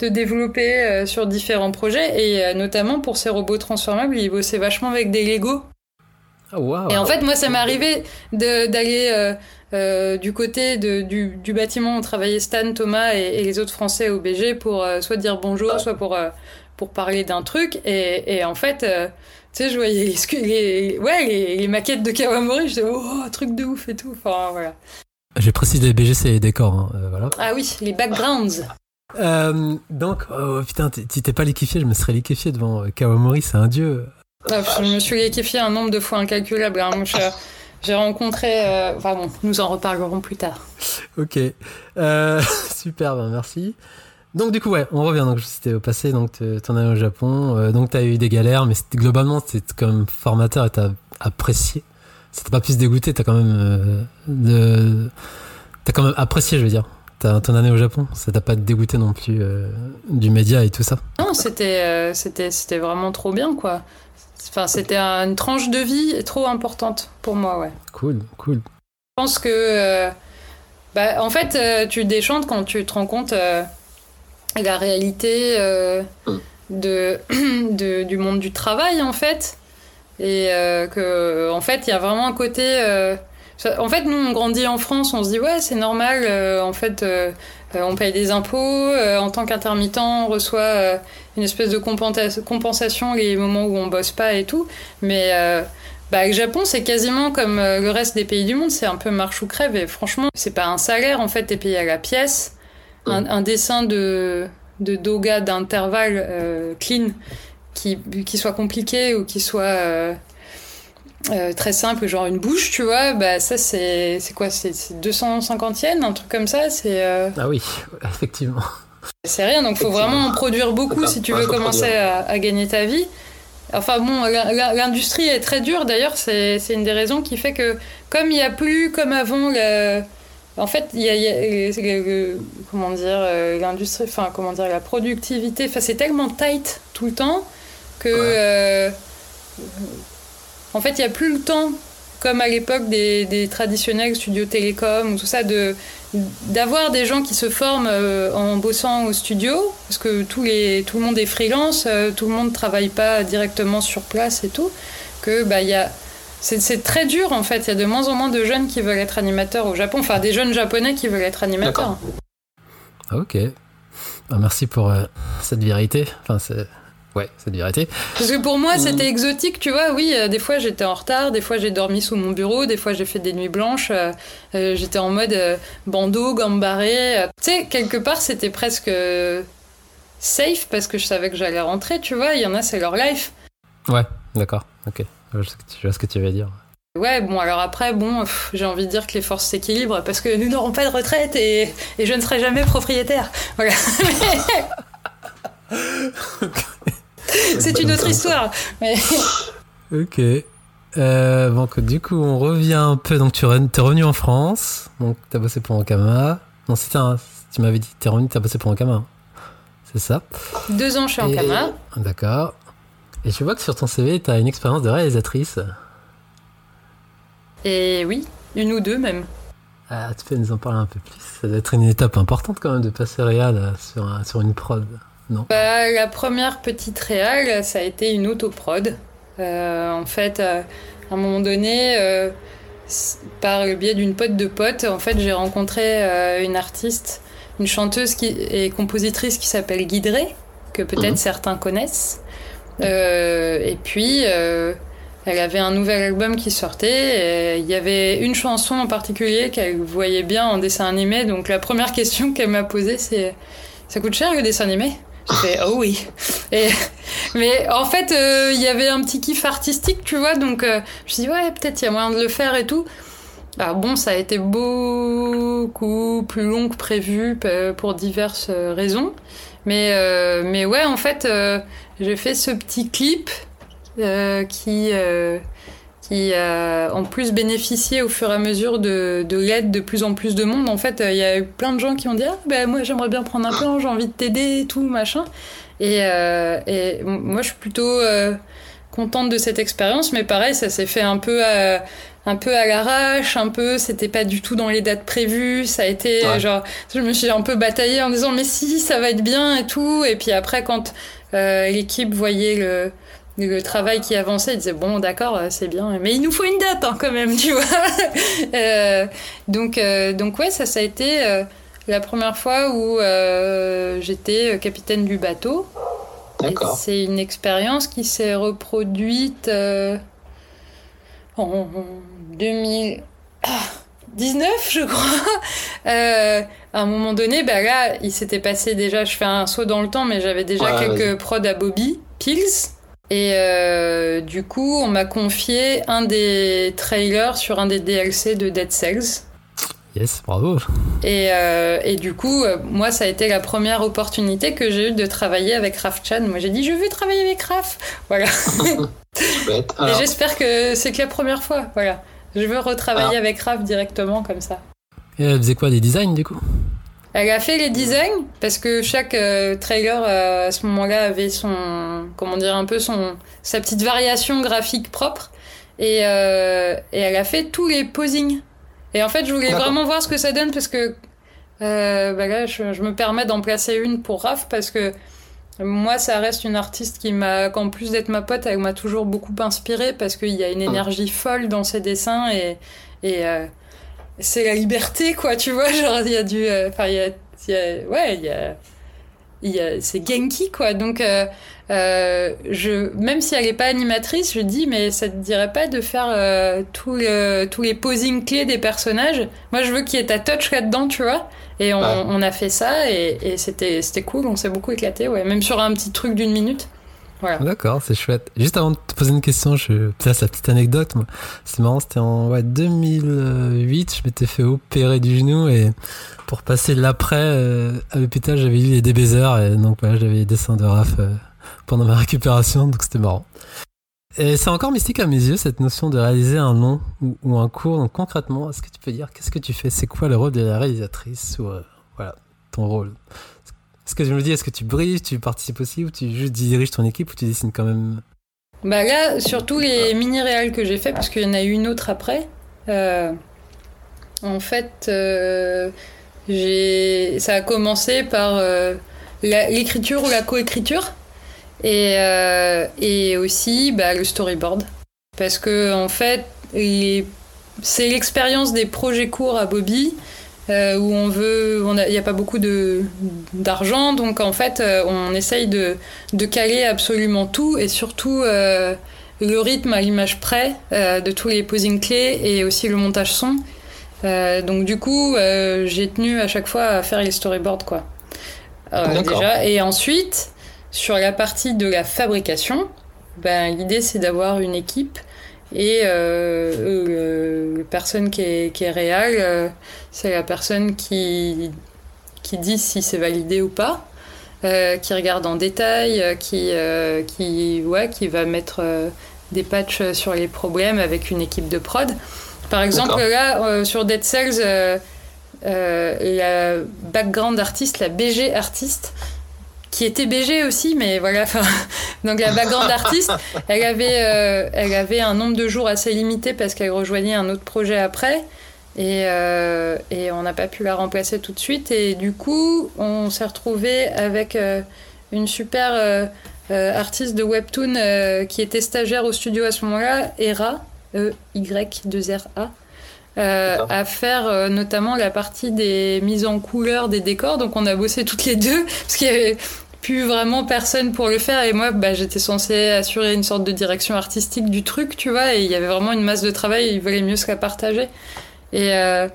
de développer euh, sur différents projets et euh, notamment pour ces robots transformables, il bossait vachement avec des Lego. Oh, et en fait, moi, ça m'est arrivé d'aller euh, du côté de, du, du, bâtiment où travaillaient Stan, Thomas et, les autres Français au BG pour soit dire bonjour, soit pour, pour parler d'un truc. Et, et, en fait, tu sais, je voyais les, ouais, les, maquettes de Kawamori, je disais, oh, truc de ouf et tout. Enfin, voilà. J'ai précisé, BG, c'est les décors. Hein, voilà. Ah oui, les backgrounds. Euh, donc, oh, putain, si t'es pas liquéfié, je me serais liquéfié devant euh, Kawamori, c'est un dieu. Ah, je me suis liquéfié un nombre de fois incalculable, hein, J'ai rencontré. Euh, enfin bon, nous en reparlerons plus tard. Ok. super, ben merci. Donc, du coup, ouais, on revient. Donc, c'était au passé, donc t'en es au Japon. donc, t'as eu des galères, mais globalement, c'était quand même formateur et t'as apprécié. C'était pas plus dégoûté, t'as quand même. de... T'as quand même apprécié, je veux dire ton année au Japon Ça t'a pas dégoûté non plus euh, du média et tout ça? Non, c'était euh, c'était c'était vraiment trop bien quoi. Enfin, c'était une tranche de vie trop importante pour moi, ouais. Cool, cool. Je pense que euh, bah, en fait, tu déchantes quand tu te rends compte la réalité de, de, du monde du travail en fait et que en fait, il y a vraiment un côté en fait, nous, on grandit en France, on se dit, ouais, c'est normal, euh, en fait, euh, euh, on paye des impôts, en tant qu'intermittent, on reçoit une espèce de compensation les moments où on bosse pas et tout. Mais bah, le Japon, c'est quasiment comme le reste des pays du monde, c'est un peu marche ou crève. Et franchement, c'est pas un salaire, en fait, t'es payé à la pièce. Un, dessin de, de doga d'intervalle clean qui, qui soit compliqué ou qui soit euh, très simple, genre une bouche, tu vois, bah ça c'est quoi C'est 250 yens, un truc comme ça c'est euh, Ah oui, effectivement. C'est rien, donc faut vraiment en produire beaucoup si tu veux commencer à, gagner ta vie. Enfin bon, l'industrie est très dure d'ailleurs, c'est une des raisons qui fait que comme il n'y a plus comme avant En fait, il y a, comment dire euh, l'industrie, enfin comment dire la productivité, enfin c'est tellement tight tout le temps que en fait, il n'y a plus le temps comme à l'époque des, traditionnels studios télécom ou tout ça, d'avoir des gens qui se forment euh, en bossant au studio, parce que tout le monde est freelance, euh, tout le monde ne travaille pas directement sur place et tout, que bah, y a, c'est très dur en fait, il y a de moins en moins de jeunes qui veulent être animateurs au Japon, enfin des jeunes japonais qui veulent être animateurs. Ok. Bah, merci pour euh, cette vérité. Enfin, c'est Ouais, cette vérité. Parce que pour moi, c'était exotique, tu vois. Oui, euh, des fois j'étais en retard, des fois j'ai dormi sous mon bureau, des fois j'ai fait des nuits blanches. Euh, euh, j'étais en mode bandeau, gambaré. Tu sais, quelque part, c'était presque safe parce que je savais que j'allais rentrer, tu vois. Il y en a, c'est leur life. Ouais, d'accord, ok. Je vois ce que tu veux dire. Ouais, bon, alors après, bon, j'ai envie de dire que les forces s'équilibrent parce que nous n'aurons pas de retraite et, et je ne serai jamais propriétaire. Voilà. C'est une autre histoire. ok. Euh, donc du coup, on revient un peu. Donc tu es revenu en France. Donc tu as bossé pour Ankama. Non, c'était un... Tu m'avais dit tu es revenu, tu as bossé pour Ankama. C'est ça Deux ans chez Ankama. D'accord. Et je vois que sur ton CV, tu as une expérience de réalisatrice. Et oui, une ou deux même. Ah, tu peux nous en parler un peu plus Ça doit être une étape importante quand même de passer réal sur, sur une prod. Bah, la première petite réal, ça a été une autoprod. Euh, en fait, euh, à un moment donné, euh, par le biais d'une pote de pote, en fait, j'ai rencontré une artiste, une chanteuse qui, et compositrice qui s'appelle Guidré, que peut-être mhm. certains connaissent. et puis, elle avait un nouvel album qui sortait. Et il y avait une chanson en particulier qu'elle voyait bien en dessin animé. Donc la première question qu'elle m'a posée, c'est ça coûte cher le dessin animé? Oh oui. Mais en fait, euh, il y avait un petit kiff artistique, tu vois, donc euh, je me suis dit, ouais, peut-être il y a moyen de le faire et tout. Alors bon, ça a été beaucoup plus long que prévu pour diverses euh, raisons. Mais, mais ouais, en fait, j'ai fait ce petit clip qui qui a en plus bénéficié au fur et à mesure de, de l'aide de plus en plus de monde. En fait, il y a eu plein de gens qui ont dit Ah, ben moi j'aimerais bien prendre un plan, j'ai envie de t'aider et tout, machin. Et, euh, et, moi je suis plutôt euh, contente de cette expérience, mais pareil, ça s'est fait un peu à, un peu à l'arrache, un peu, c'était pas du tout dans les dates prévues, ça a été genre, je me suis un peu bataillée en disant mais si, ça va être bien et tout, et puis après quand euh, l'équipe voyait le le travail qui avançait, il disait bon d'accord euh, c'est bien, mais il nous faut une date hein, quand même, tu vois. euh, donc euh, donc ouais ça ça a été euh, la première fois où j'étais capitaine du bateau. C'est une expérience qui s'est reproduite en 2019 je crois. à un moment donné, bah là, il s'était passé déjà, je fais un saut dans le temps, mais j'avais déjà quelques prods à Bobby, Pills. Et euh, du coup, on m'a confié un des trailers sur un des DLC de Dead Cells. Yes, bravo. Et, euh, et du coup, euh, moi, ça a été la première opportunité que j'ai eue de travailler avec Raf Chan. Moi, j'ai dit, je veux travailler avec Raf. Voilà. et j'espère que c'est que la première fois. Voilà. Je veux retravailler ah. avec Raf directement comme ça. Et elle faisait quoi Des designs du coup? Elle a fait les designs parce que chaque euh, trailer euh, à ce moment-là avait son, comment dire, un peu son, sa petite variation graphique propre. Et, euh, et elle a fait tous les posings. Et en fait, je voulais vraiment voir ce que ça donne parce que bah là, je, me permets d'en placer une pour Raph parce que moi, ça reste une artiste qui m'a, qu'en plus d'être ma pote, elle m'a toujours beaucoup inspirée parce qu'il y a une ah. énergie folle dans ses dessins et, et c'est la liberté, quoi, tu vois. Genre, il y a du. Euh, enfin, il y a, Ouais, il y a. Il y a c'est Genki, quoi. Donc, euh, euh, je, même si elle n'est pas animatrice, je dis, mais ça te dirait pas de faire euh, tous, les, tous les posings clés des personnages? Moi, je veux qu'il y ait ta touch là-dedans, tu vois. Et on, on, a fait ça, et, et c'était cool, on s'est beaucoup éclaté, ouais. Même sur un petit truc d'une minute. D'accord, c'est chouette. Juste avant de te poser une question, je place la petite anecdote. C'est marrant, c'était en ouais, 2008, je m'étais fait opérer du genou et pour passer l'après euh, à l'hôpital, j'avais lu les DBZ et donc voilà, j'avais les dessins de Raph euh, pendant ma récupération, donc c'était marrant. Et c'est encore mystique à mes yeux cette notion de réaliser un long ou, un cours. Donc concrètement, est-ce que tu peux dire qu'est-ce que tu fais? C'est quoi le rôle de la réalisatrice ou euh, voilà ton rôle? Est-ce que je me dis, est-ce que tu brilles, tu participes aussi, ou tu juste diriges ton équipe, ou tu dessines quand même Bah là, surtout les mini-réals que j'ai fait, parce qu'il y en a eu une autre après. Euh, en fait, euh, ça a commencé par euh, l'écriture ou la coécriture, et, et aussi bah, le storyboard. Parce que, en fait, c'est l'expérience des projets courts à Bobby. Euh, où on veut, il n'y a, pas beaucoup d'argent, donc en fait, euh, on essaye de, de, caler absolument tout et surtout euh, le rythme à l'image près de tous les posing clés et aussi le montage son. donc du coup, j'ai tenu à chaque fois à faire les storyboards quoi. déjà, et ensuite sur la partie de la fabrication, ben, l'idée c'est d'avoir une équipe et euh, la personne qui est, qui est réelle, euh, c'est la personne qui, qui dit si c'est validé ou pas, euh, qui regarde en détail, qui, euh, qui, ouais, qui va mettre des patchs sur les problèmes avec une équipe de prod. Par exemple, là, sur Dead Cells, la background artiste, la BG artiste, qui était BG aussi, mais voilà. Donc la background artiste, elle avait, euh, elle avait un nombre de jours assez limité parce qu'elle rejoignait un autre projet après. Et, euh, et on n'a pas pu la remplacer tout de suite. Et du coup, on s'est retrouvé avec euh, une super artiste de webtoon qui était stagiaire au studio à ce moment-là, Era, E-Y-2-R-A. à faire notamment la partie des mises en couleur des décors. Donc on a bossé toutes les deux parce qu'il y avait plus vraiment personne pour le faire. Et moi bah, j'étais censée assurer une sorte de direction artistique du truc tu vois et il y avait vraiment une masse de travail et il valait mieux se la partager. Et, euh,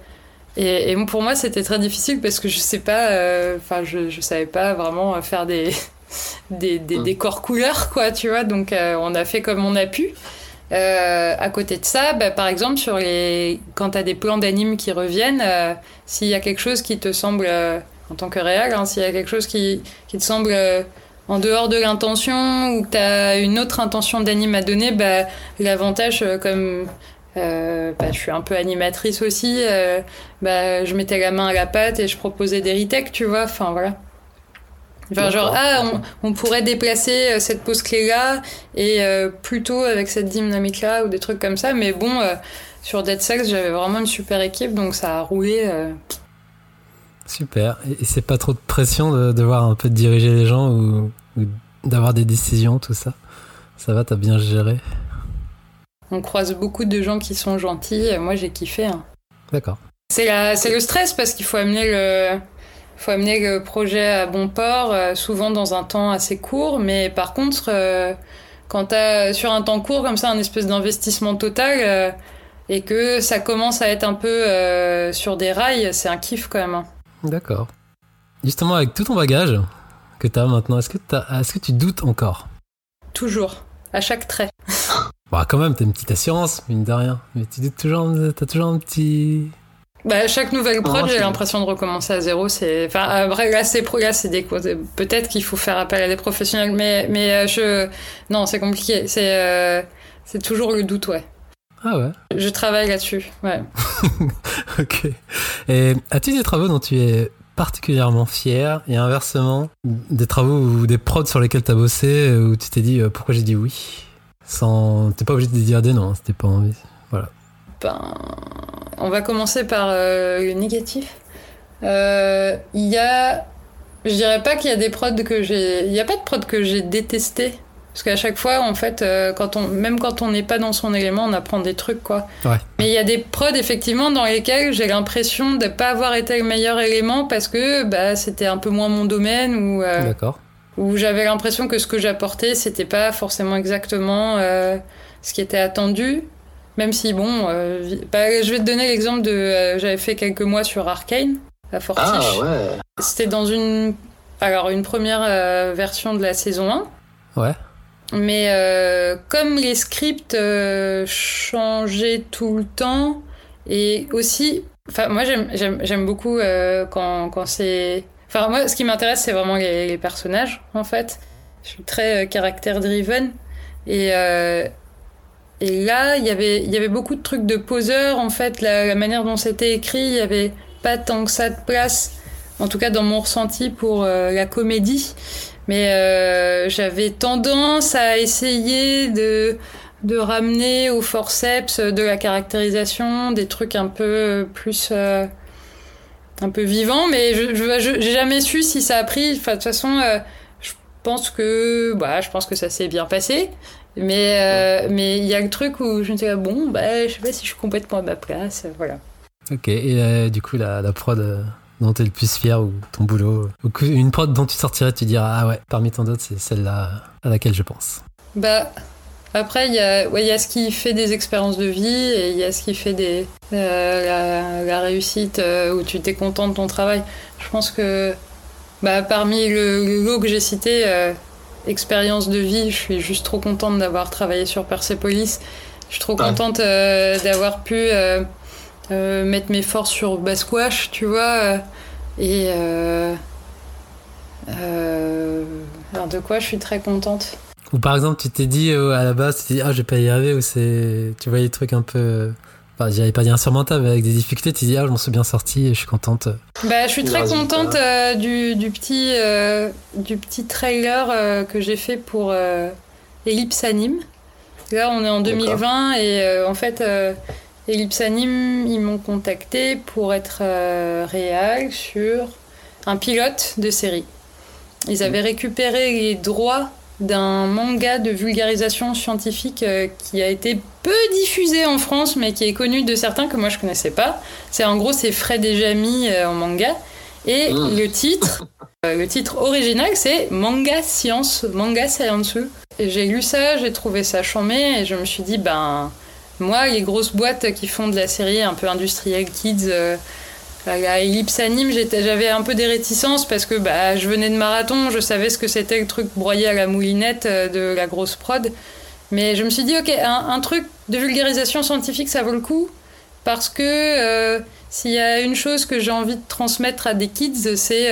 et, et, pour moi c'était très difficile parce que je sais pas euh, enfin je, je savais pas vraiment faire des des, des mmh. décors couleurs quoi tu vois. Donc euh, on a fait comme on a pu. Euh, à côté de ça, bah, par exemple, sur les... quand tu as des plans d'anime qui reviennent, s'il y a quelque chose qui te semble en tant que réel, hein, s'il y a quelque chose qui, qui te semble euh, en dehors de l'intention ou que tu as une autre intention d'anime à donner, bah, l'avantage, euh, comme euh, bah, je suis un peu animatrice aussi, bah, je mettais la main à la pâte et je proposais des retakes, tu vois, enfin voilà. Enfin, genre, ah, on, on, pourrait déplacer cette pose clé-là et plutôt avec cette dynamique-là ou des trucs comme ça, mais bon, sur Dead Sex, j'avais vraiment une super équipe, donc ça a roulé Super. Et c'est pas trop de pression de devoir un peu diriger les gens ou, d'avoir des décisions, tout ça? Ça va, t'as bien géré? On croise beaucoup de gens qui sont gentils. Moi, j'ai kiffé. Hein. D'accord. C'est le stress parce qu'il faut amener le, faut amener le projet à bon port, euh, souvent dans un temps assez court. Mais par contre, euh, quand t'as sur un temps court comme ça un espèce d'investissement total euh, et que ça commence à être un peu sur des rails, c'est un kiff quand même. D'accord. Justement, avec tout ton bagage que tu as maintenant, est-ce que, est que tu doutes encore? Toujours, à chaque trait. bah, quand même, t'as une petite assurance, mine de rien. Mais tu doutes toujours, t'as toujours un petit. Bah, chaque nouvelle prod, j'ai l'impression de recommencer à zéro. C'est, enfin, vrai, là, c'est là, c'est des Peut-être qu'il faut faire appel à des professionnels, mais, mais euh, je, non, c'est compliqué. C'est, euh, c'est toujours le doute, ouais. Ah ouais. Je travaille là-dessus, ouais. ok. Et as-tu des travaux dont tu es particulièrement fier et inversement des travaux ou des prods sur lesquels tu as bossé où tu t'es dit euh, pourquoi j'ai dit oui? Sans t'es pas obligé de dire des noms hein, c'était pas envie voilà ben on va commencer par euh, le négatif euh, il y a je dirais pas qu'il y a des prods que j'ai il y a pas de prods que j'ai détesté parce qu'à chaque fois, en fait, euh, quand on, même quand on n'est pas dans son élément, on apprend des trucs, quoi. Ouais. Mais il y a des prods, effectivement, dans lesquels j'ai l'impression de ne pas avoir été le meilleur élément parce que bah, c'était un peu moins mon domaine ou. Euh, D'accord. Où j'avais l'impression que ce que j'apportais, c'était pas forcément exactement euh, ce qui était attendu. Même si, bon, euh, bah, je vais te donner l'exemple de. Euh, j'avais fait quelques mois sur Arkane, à Fortiche. Ah ouais. C'était dans une. Alors, une première version de la saison 1. Ouais. Mais euh, comme les scripts euh, changeaient tout le temps, et aussi, enfin moi j'aime beaucoup euh, quand, quand c'est... Enfin moi ce qui m'intéresse c'est vraiment les, personnages en fait. Je suis très euh, caractère driven. Et, et là il y avait, il y avait beaucoup de trucs de poseur en fait. La, la manière dont c'était écrit, il y avait pas tant que ça de place, en tout cas dans mon ressenti pour la comédie. Mais j'avais tendance à essayer de de ramener au forceps de la caractérisation, des trucs un peu plus euh, un peu vivants, mais je j'ai jamais su si ça a pris. Enfin, de toute façon, euh, je pense que bah, je pense que ça s'est bien passé. Mais euh, mais il y a le truc où je me disais bon bah je sais pas si je suis complètement à ma place, voilà. Ok et du coup la, la prod dont tu es le plus fier ou ton boulot une prod dont tu sortirais tu diras ah ouais parmi tant d'autres c'est celle-là à laquelle je pense. Bah après, il y, a, ouais, y a ce qui fait des expériences de vie et il y a ce qui fait des, euh, la, réussite euh, où tu t'es content de ton travail. Je pense que bah, parmi le, lot que j'ai cité, euh, expérience de vie, je suis juste trop contente d'avoir travaillé sur Persepolis. Je suis trop contente d'avoir pu mettre mes forces sur Basquash, tu vois. et. de quoi je suis très contente ou par exemple, tu t'es dit euh, à la base, tu t'es dit, ah, je vais pas y arriver, ou c'est. Tu voyais des trucs un peu. Enfin, j'allais pas dire insurmontables, mais avec des difficultés, tu te dis, ah, je m'en suis bien sorti et je suis contente. Bah, je suis très contente euh, du, du, petit, euh, du petit trailer que j'ai fait pour Ellipse Anime. Là, on est en 2020 et en fait, Ellipse Anime, ils m'ont contacté pour être réel sur un pilote de série. Ils avaient récupéré les droits d'un manga de vulgarisation scientifique euh, qui a été peu diffusé en France, mais qui est connu de certains que moi je connaissais pas. C'est en gros c'est Fred et Jamie euh, en manga. Et mmh. le titre, euh, le titre original, c'est Manga Science, Manga Science. J'ai lu ça, j'ai trouvé ça chambé et je me suis dit ben moi les grosses boîtes qui font de la série un peu industrielle kids la Ellipse Anime, j'avais un peu des réticences parce que bah, je venais de marathon, je savais ce que c'était le truc broyé à la moulinette euh, de la grosse prod. Mais je me suis dit, ok, un, truc de vulgarisation scientifique, ça vaut le coup. Parce que euh, s'il y a une chose que j'ai envie de transmettre à des kids, c'est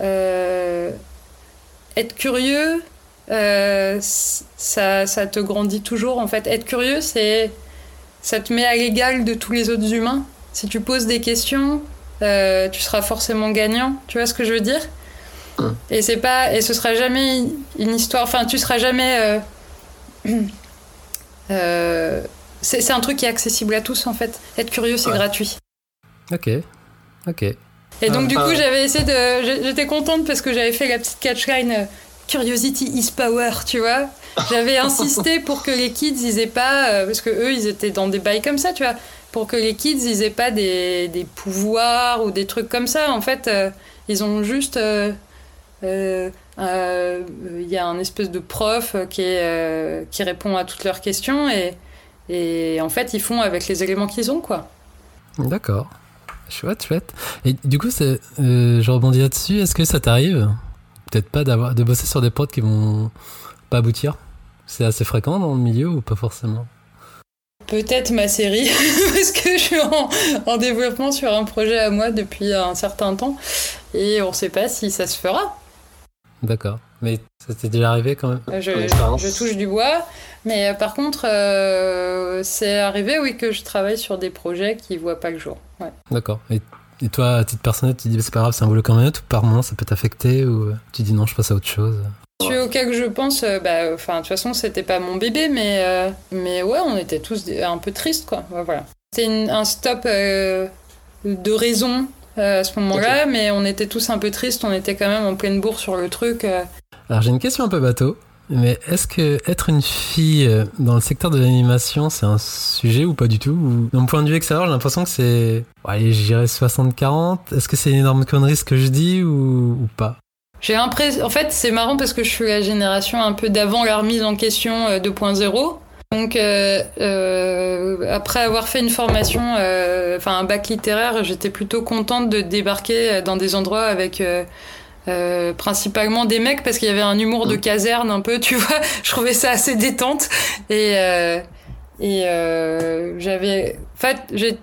euh, être curieux. Ça, ça te grandit toujours en fait. Être curieux, c'est ça te met à l'égal de tous les autres humains si tu poses des questions, euh, tu seras forcément gagnant. Tu vois ce que je veux dire? Hum. Et c'est pas et ce sera jamais une histoire. Enfin, tu seras jamais. Euh, euh, c'est un truc qui est accessible à tous en fait. Être curieux, c'est gratuit. Ok, ok. Et donc du coup, j'avais essayé de. J'étais contente parce que j'avais fait la petite catchline. Curiosity is power, tu vois. J'avais insisté pour que les kids ils aient pas, parce que eux ils étaient dans des bails comme ça, tu vois pour que les kids ils aient pas des, des pouvoirs ou des trucs comme ça. En fait, euh, ils ont juste. Euh, euh, il y a un espèce de prof qui, qui répond à toutes leurs questions et, et en fait ils font avec les éléments qu'ils ont quoi. D'accord. Chouette, chouette. Et du coup, je rebondis là-dessus. Est-ce que ça t'arrive, peut-être pas, d'avoir de bosser sur des prods qui vont pas aboutir C'est assez fréquent dans le milieu ou pas forcément? Peut-être ma série, parce que je suis en, développement sur un projet à moi depuis un certain temps, et on ne sait pas si ça se fera. D'accord. Mais ça t'est déjà arrivé quand même? Je, je, touche du bois, mais euh, par contre, euh, c'est arrivé, oui, que je travaille sur des projets qui ne voient pas le jour. Ouais. D'accord. Et, toi, à titre personnel, tu dis c'est pas grave, c'est un boulot quand même, ou par moment ça peut t'affecter, ou tu dis non, je passe à autre chose? Celui auquel je pense, euh, bah, enfin, de toute façon, c'était pas mon bébé, mais, euh, mais ouais, on était tous un peu tristes, quoi. voilà. C'était un stop euh, de raison à ce moment-là, mais on était tous un peu tristes, on était quand même en pleine bourre sur le truc. Alors, j'ai une question un peu bateau, mais est-ce que être une fille dans le secteur de l'animation, c'est un sujet ou pas du tout mon point de vue extérieur, j'ai l'impression que c'est. Ouais, j'irais 60-40. Est-ce que c'est une énorme connerie ce que je dis ou, ou pas? J'ai l'impression, en fait, c'est marrant parce que je suis la génération un peu d'avant la remise en question 2.0. Euh, Donc euh, euh, après avoir fait une formation, euh, enfin un bac littéraire, j'étais plutôt contente de débarquer dans des endroits avec euh, principalement des mecs parce qu'il y avait un humour de caserne un peu, tu vois. Je trouvais ça assez détente et et j'avais, en fait, j'ai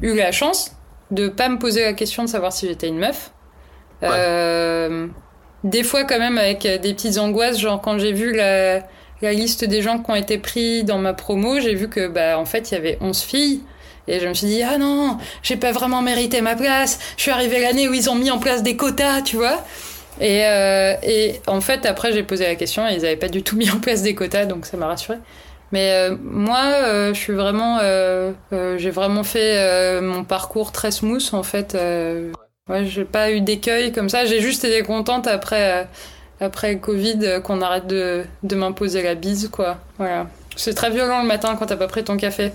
eu la chance de pas me poser la question de savoir si j'étais une meuf. Ouais des fois quand même avec euh, des petites angoisses, genre quand j'ai vu la, la, liste des gens qui ont été pris dans ma promo, j'ai vu que bah en fait il y avait 11 filles. Et je me suis dit, ah non, j'ai pas vraiment mérité ma place. Je suis arrivée l'année où ils ont mis en place des quotas, tu vois. Et, euh, en fait, après, j'ai posé la question et ils n'avaient pas du tout mis en place des quotas, donc ça m'a rassuré. Mais euh, moi, euh, je suis vraiment, j'ai vraiment fait mon parcours très smooth en fait. Ouais, j'ai pas eu d'écueil comme ça. J'ai juste été contente après, après Covid qu'on arrête de, de m'imposer la bise, quoi. Voilà. C'est très violent le matin quand t'as pas pris ton café.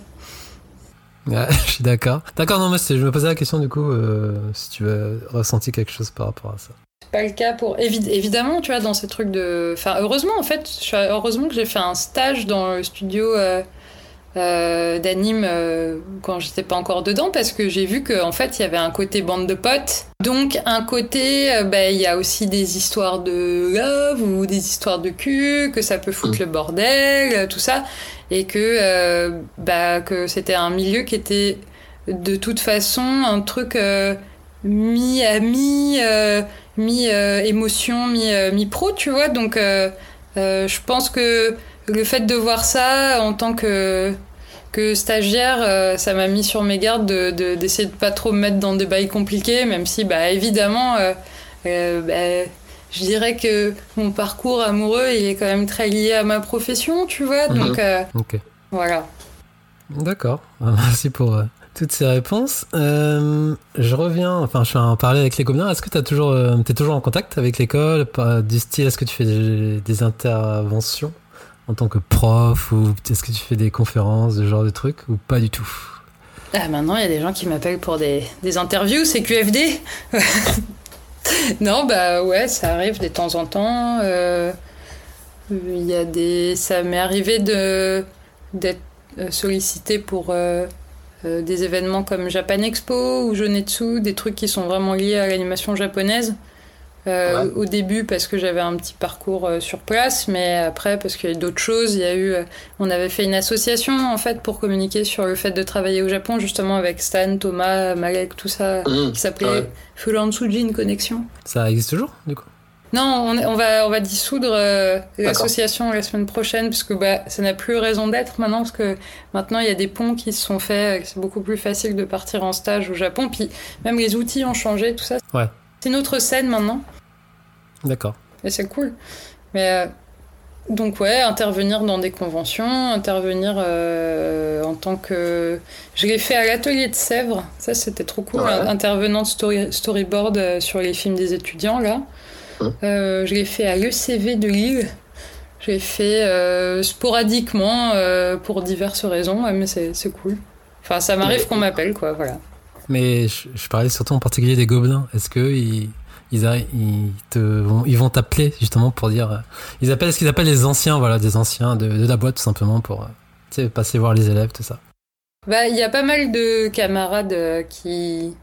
Ouais, je suis d'accord. D'accord, non, mais je me posais la question du coup, euh, si tu as ressenti quelque chose par rapport à ça. C'est pas le cas pour évi- évidemment tu vois dans ces trucs de enfin heureusement en fait heureusement que j'ai fait un stage dans le studio euh, euh, d'anime euh, quand j'étais pas encore dedans parce que j'ai vu qu'en fait il y avait un côté bande de potes. Donc un côté euh, bah, il y a aussi des histoires de love ou des histoires de cul que ça peut foutre le bordel euh, tout ça. Et que euh, bah que c'était un milieu qui était de toute façon un truc euh, mi ami euh, mi émotion mi mi pro tu vois. Donc je pense que le fait de voir ça en tant que que stagiaire euh, ça m'a mis sur mes gardes de de- d'essayer de, pas trop me mettre dans des bails compliqués même si bah évidemment euh, euh, bah, je dirais que mon parcours amoureux il est quand même très lié à ma profession tu vois Mhm. donc voilà D'accord. Merci pour toutes ces réponses. Je reviens, enfin, je suis en parler avec les gobelins. Est-ce que tu toujours, t'es toujours en contact avec l'école Du style, est-ce que tu fais des, des interventions? En tant que prof ou est-ce que tu fais des conférences, ce genre de trucs ou pas du tout? Ah, maintenant, il y a des gens qui m'appellent pour des, des interviews, c'est QFD. non, bah ouais, ça arrive de temps en temps. euh, Il y a des... Ça m'est arrivé de d'être euh, sollicité pour euh, des événements comme Japan Expo ou Jonetsu, des trucs qui sont vraiment liés à l'animation japonaise. Euh, Ouais. Au début parce que j'avais un petit parcours euh, sur place, mais après parce qu'il y a eu d'autres choses. Il y a eu, euh, on avait fait une association en fait pour communiquer sur le fait de travailler au Japon justement avec Stan, Thomas, Malek, tout ça, Mmh. qui s'appelait Ouais. Fulansuji Connexion. Ça existe toujours, du coup? Non, on, va on va dissoudre euh, l'association la semaine prochaine puisque bah ça n'a plus raison d'être maintenant parce que maintenant il y a des ponts qui se sont faits, c'est beaucoup plus facile de partir en stage au Japon, puis même les outils ont changé, tout ça. Ouais. C'est une autre scène maintenant. D'accord. Et c'est cool. Mais euh, donc ouais, intervenir dans des conventions, intervenir euh, en tant que... Je l'ai fait à l'atelier de Sèvres, ça c'était trop cool, Ouais. intervenant de story- storyboard euh, sur les films des étudiants là. Euh, je l'ai fait à l'ECV de Lille. Je l'ai fait euh, sporadiquement euh, pour diverses raisons, ouais, mais c'est cool. Enfin, ça m'arrive qu'on m'appelle, quoi, voilà. Mais je, je parlais surtout en particulier des gobelins. Est-ce que ils, ils, te vont, ils vont t'appeler justement pour dire, euh, ils appellent ce qu'ils appellent les anciens, voilà, des anciens de, de la boîte tout simplement pour, euh, passer voir les élèves, tout ça. Bah, il y a pas mal de camarades euh, qui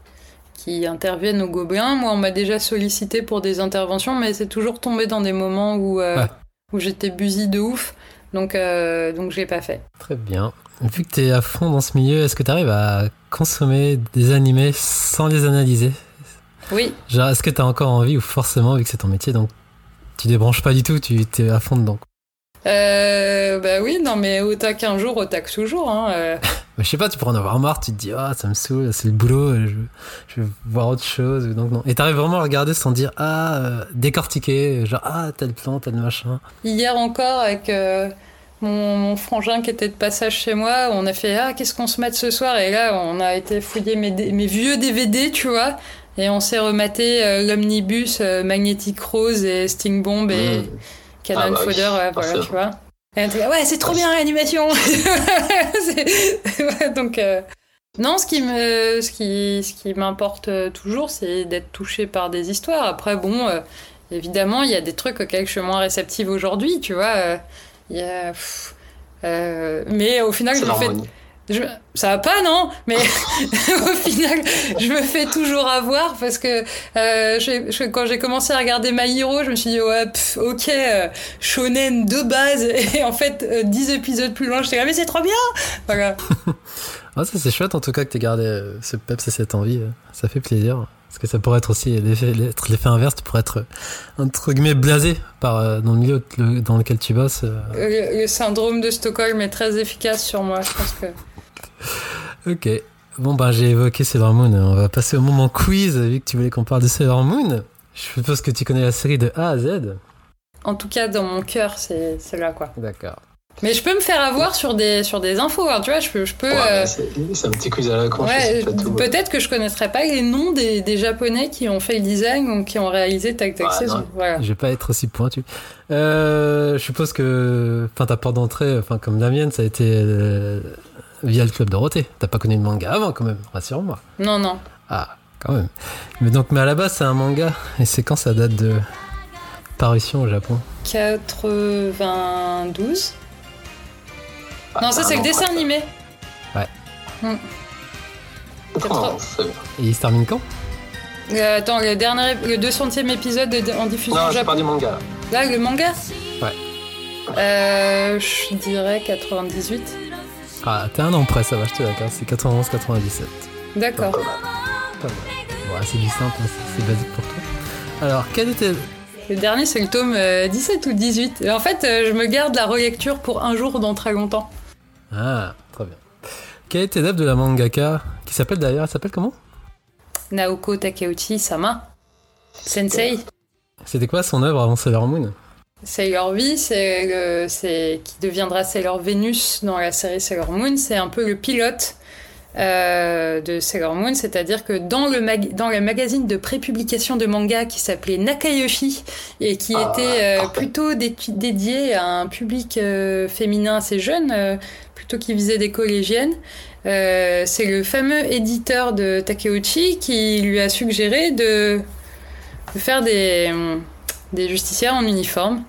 qui interviennent au Gobelin. Moi, on m'a déjà sollicité pour des interventions, mais c'est toujours tombé dans des moments où euh, Ouais. où j'étais busy de ouf. Donc euh, donc je l'ai pas fait. Très bien. Vu que tu es à fond dans ce milieu, est-ce que tu arrives à consommer des animés sans les analyser? Oui. Genre, est-ce que tu as encore envie ou forcément, vu que c'est ton métier, donc tu débranches pas du tout, tu es à fond dedans Euh, bah oui, non mais otak un jour, otak toujours. Hein, euh. Je sais pas, tu pourrais en avoir marre, tu te dis, ah, ça me saoule, c'est le boulot, je, je vais voir autre chose. Donc non. Et t'arrives vraiment à regarder sans dire, ah, euh, décortiquer, genre, ah, tel plan, tel machin. Hier encore avec euh, mon, mon frangin qui était de passage chez moi, on a fait ah qu'est-ce qu'on se mate ce soir? Et là on a été fouiller mes vieux DVD, tu vois. Et on s'est rematé euh, l'omnibus euh, Magnetic Rose et Sting Bomb et Mmh. Cannon Ah bah oui, Fodder, ouais, voilà, tu vois. Et là, ouais, c'est trop bien l'animation. Donc euh, non, ce qui me, ce qui, ce qui m'importe toujours, c'est d'être touché par des histoires. Après, bon, évidemment, il y a des trucs auxquels je suis moins réceptive aujourd'hui, tu vois. Il y a, pff, mais au final, je me fais. Je- ça va pas, non Mais au final, je me fais toujours avoir parce que euh, je- quand j'ai commencé à regarder My Hero, je me suis dit, ouais, pff, ok, euh, shonen de base. Et en fait, euh, 10 épisodes plus loin, j'étais là, mais c'est trop bien Voilà. Ah, ça c'est chouette en tout cas que t'aies gardé euh, ce peps et cette envie, euh, ça fait plaisir. Parce que ça pourrait être aussi l'effet inverse, tu pourrais être euh, entre guillemets blasé par, euh, dans le milieu le- dans lequel tu bosses. Le, le syndrome de Stockholm est très efficace sur moi, je pense que. Ok. Bon, bah, j'ai évoqué Sailor Moon. On va passer au moment quiz, vu que tu voulais qu'on parle de Sailor Moon. Je suppose que tu connais la série de A à Z. En tout cas, dans mon cœur, c'est c'est là, quoi. D'accord. Mais je peux me faire avoir sur des, sur des infos, hein, tu vois, je peux... Je peux Ouais, euh, c'est un petit quiz à la con, je ouais, sais pas tout. peut-être que je connaîtrais pas les noms des, des japonais qui ont fait le design ou qui ont réalisé Tac Tac Ouais. Voilà. Je vais pas être aussi pointu. Euh, je suppose que enfin, ta porte d'entrée, enfin, comme la mienne, ça a été euh, via le club Dorothée. T'as pas connu le manga avant, quand même, rassure-moi. Non, non. Ah, quand même. Mais donc, mais à la base, c'est un manga. Et c'est quand ça date de parution au Japon? 92 Ah, Non, ça c'est le dessin animé. Oh, c'est bien. Et il se termine quand? Euh, attends, le dernier, le 200e épisode de- en diffusion Non, au Japon. du manga. Là, le manga? Ouais. Euh, je dirais 98. Ah, t'es un an près, ça va, je te l'accorde. C'est 91-97. D'accord. Pas mal. Pas mal. Bon, c'est du simple, hein, c'est basique pour toi. Alors, quel était. Le dernier, c'est le tome euh, 17 ou 18. Et en fait, euh, je me garde la relecture pour un jour dans très longtemps. Ah, très bien. Quelle était l'œuvre de la mangaka Qui s'appelle d'ailleurs Elle s'appelle comment? Naoko Takeuchi Sama. Sensei. C'était quoi son œuvre avant Sailor Moon? Sailor V, c'est le- c'est qui deviendra Sailor Venus dans la série Sailor Moon. C'est un peu le pilote euh, de Sailor Moon, c'est-à-dire que dans le, mag- dans le magazine de prépublication de manga qui s'appelait Nakayoshi et qui Ah, était euh, plutôt dé- dédié à un public euh, féminin assez jeune, plutôt qui visait des collégiennes. c'est le fameux éditeur de Takeuchi qui lui a suggéré de, de faire des, des justicières en uniforme.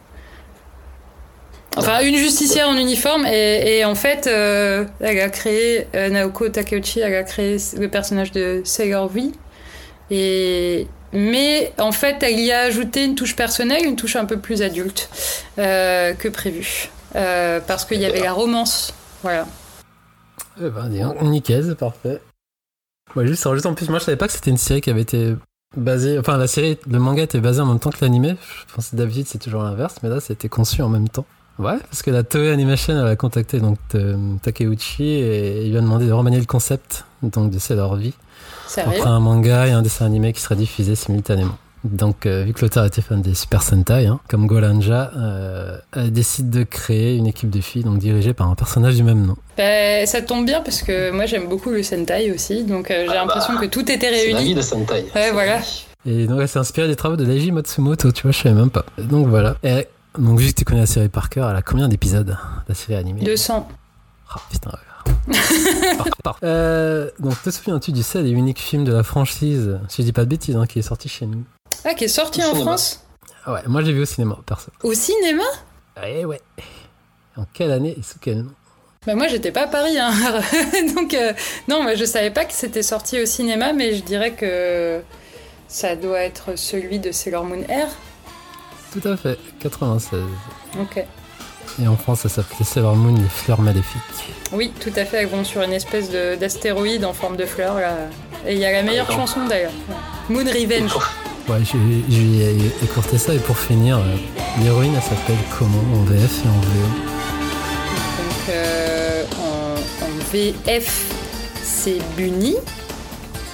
Enfin, une justicière en uniforme, et, et en fait, euh, elle a créé, euh, Naoko Takeuchi, elle a créé le personnage de Sailor V. Et, mais en fait, elle y a ajouté une touche personnelle, une touche un peu plus adulte euh, que prévu. Parce qu'il y avait la romance. Voilà. Eh ben, nickel, c'est parfait. Ouais, juste, juste en plus, moi je savais pas que c'était une série qui avait été basée. Enfin, la série, le manga était basé en même temps que l'animé. Je pensais d'habitude c'est toujours l'inverse, mais là c'était conçu en même temps. Ouais, parce que la Toei Animation elle a contacté donc euh, Takeuchi et il lui a demandé de remanier le concept donc de Sailor V Sérieux après un manga et un dessin animé qui seraient diffusés simultanément. Donc, euh, vu que l'auteur était fan des Super Sentai, hein, comme Golanja, euh, elle décide de créer une équipe de filles donc dirigée par un personnage du même nom. Ben, ça tombe bien parce que moi j'aime beaucoup le Sentai aussi, donc euh, j'ai Ah l'impression bah, que tout était C'est la vie réuni. de Sentai. Ouais, voilà. Et donc, elle s'est inspirée des travaux de Leiji Matsumoto, tu vois, je savais même pas. Donc voilà. Et, donc, vu que tu connais la série par cœur, elle a combien d'épisodes, la série animée 200. Ah, putain, ouais. Parfait, parfait. Euh, donc, te souviens-tu du seul et unique film de la franchise, si je dis pas de bêtises, hein, qui est sorti chez nous Ah, qui est sorti Au en cinéma. France Ah Ouais, moi j'ai vu au cinéma, perso. Au cinéma Eh ouais. En quelle année et sous quel nom Bah moi j'étais pas à Paris, hein. donc euh, non, moi je savais pas que c'était sorti au cinéma, mais je dirais que ça doit être celui de Sailor Moon Air. Tout à fait, 96. Ok. Et en France, ça s'appelait Sailor Moon, les fleurs maléfiques. Oui, tout à fait, elles vont sur une espèce de- d'astéroïde en forme de fleur là. Et il y a la meilleure Ah, chanson d'ailleurs. Moon Revenge. Ouais, j'ai écourté ça et pour finir, euh, l'héroïne elle s'appelle comment? En VF et en VO Donc euh, en, en VF, c'est Bunny.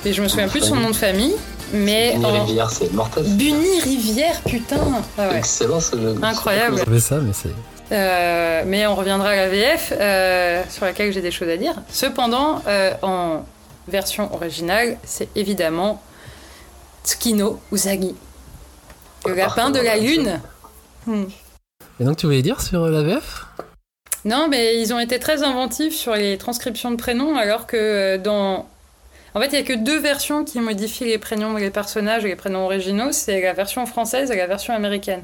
Et je me souviens plus de son nom de famille. Mais Bunny en... Rivière, c'est mortel. Bunny Rivière, putain Ah ouais. Excellent ce jeu. Incroyable. Je savais ça, mais c'est. Euh, mais on reviendra à la VF, euh, sur laquelle j'ai des choses à dire. Cependant, euh, en version originale, c'est évidemment Tsukino Usagi. Le Ah, lapin de la lune. Hmm. Et donc tu voulais dire sur la VF Non, mais ils ont été très inventifs sur les transcriptions de prénoms, alors que dans. En fait, il n'y a que deux versions qui modifient les prénoms des personnages et les prénoms originaux c'est la version française et la version américaine.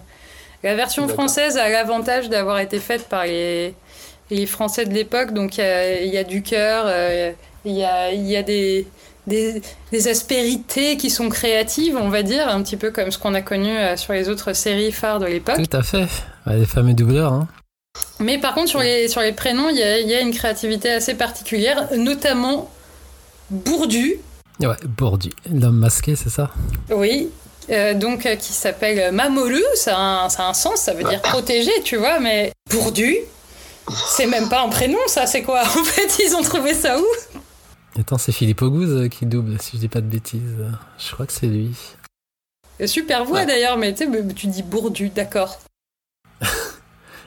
La version française a l'avantage d'avoir été faite par les, les Français de l'époque, donc il y a- il y, a du cœur, euh, il y a, il y a des, des, des aspérités qui sont créatives, on va dire, un petit peu comme ce qu'on a connu euh, sur les autres séries phares de l'époque. Tout à fait. Les fameux doubleurs, hein. Mais par contre, sur les, sur les prénoms, il y a, il y a une créativité assez particulière, notamment Bourdu, Ouais, Bourdu. L'homme masqué, c'est ça? Oui, euh, donc euh, qui s'appelle Mamoru, ça a, un, ça a un sens, ça veut dire protégé, tu vois, mais Bourdu, c'est même pas un prénom, ça, c'est quoi En fait, ils ont trouvé ça où? Attends, c'est Philippe Auguste euh, qui double, si je dis pas de bêtises. Je crois que c'est lui. Super voix Ouais. d'ailleurs, mais tu sais, tu dis Bourdu, d'accord.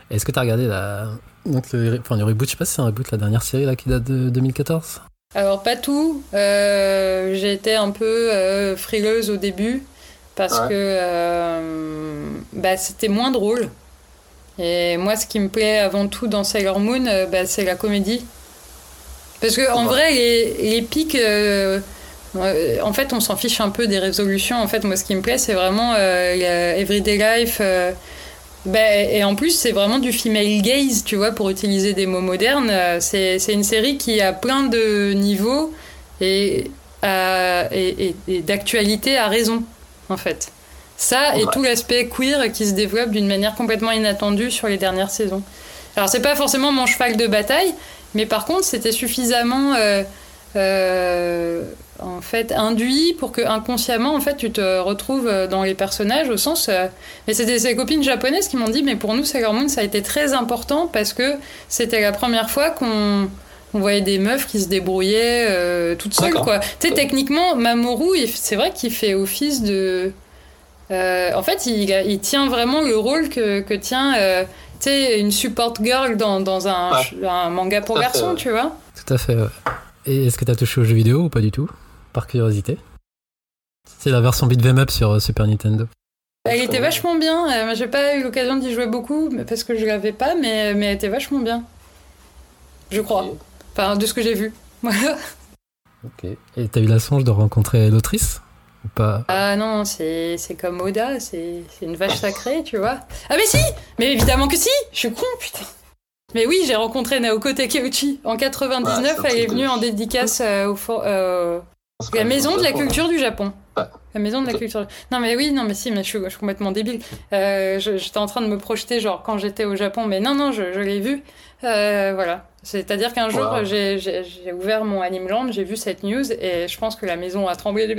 Est-ce que t'as regardé la. Donc le, enfin, le reboot, je sais pas si c'est un reboot, la dernière série là qui date de 2014 Alors, pas tout. Euh, j'ai été un peu euh, frileuse au début parce Ouais. que euh, bah, c'était moins drôle. Et moi, ce qui me plaît avant tout dans Sailor Moon, bah, c'est la comédie. Parce que en Ouais. vrai, les, les pics, en fait, on s'en fiche un peu des résolutions. En fait, moi, ce qui me plaît, c'est vraiment la Everyday Life. Bah, et en plus, c'est vraiment du female gaze, tu vois, pour utiliser des mots modernes. Euh, C'est c'est une série qui a plein de niveaux et, euh, et, et- et d'actualité à raison, en fait. Ça et Ouais. tout l'aspect queer qui se développe d'une manière complètement inattendue sur les dernières saisons. Alors, c'est pas forcément mon cheval de bataille, mais par contre, c'était suffisamment. euh, en fait induit pour que inconsciemment en fait tu te retrouves euh, dans les personnages au sens euh, mais c'était ces copines japonaises qui m'ont dit mais pour nous Sailor Moon ça a été très important parce que c'était la première fois qu'on on voyait des meufs qui se débrouillaient euh, toutes seules quoi. Tu sais techniquement Mamoru c'est vrai qu'il fait office de euh, en fait il, tient vraiment le rôle que, que tient euh, tu sais une support girl dans, dans un, Ouais. un manga pour garçons tu vois. Tout à fait, ouais. Et est-ce que t'as touché aux jeux vidéo ou pas du tout Par curiosité C'est la version beat'em up sur euh, Super Nintendo. Elle était vachement bien. Euh, j'ai pas eu l'occasion d'y jouer beaucoup parce que je l'avais pas, mais, mais elle était vachement bien. Je crois. Enfin, de ce que j'ai vu. Voilà. Ok. Et t'as eu la songe de rencontrer l'autrice Ou pas? Ah non, c'est c'est comme Oda, c'est c'est une vache sacrée, tu vois. Ah mais si Mais évidemment que si Je suis con, putain mais oui, j'ai rencontré Naoko Takeuchi. En 99, Ah, c'est un elle est venue en dédicace euh, au for- euh, La maison de la culture du Japon. Ouais. La maison de la culture. Non mais oui, non mais si, mais je suis, je suis complètement débile. Euh, J'étais en train de me projeter genre quand j'étais au Japon, mais non non, je, je l'ai vu. Euh, voilà. C'est-à-dire qu'un jour Wow. j'ai ouvert mon Animeland, j'ai vu cette news et je pense que la maison a tremblé. J'ai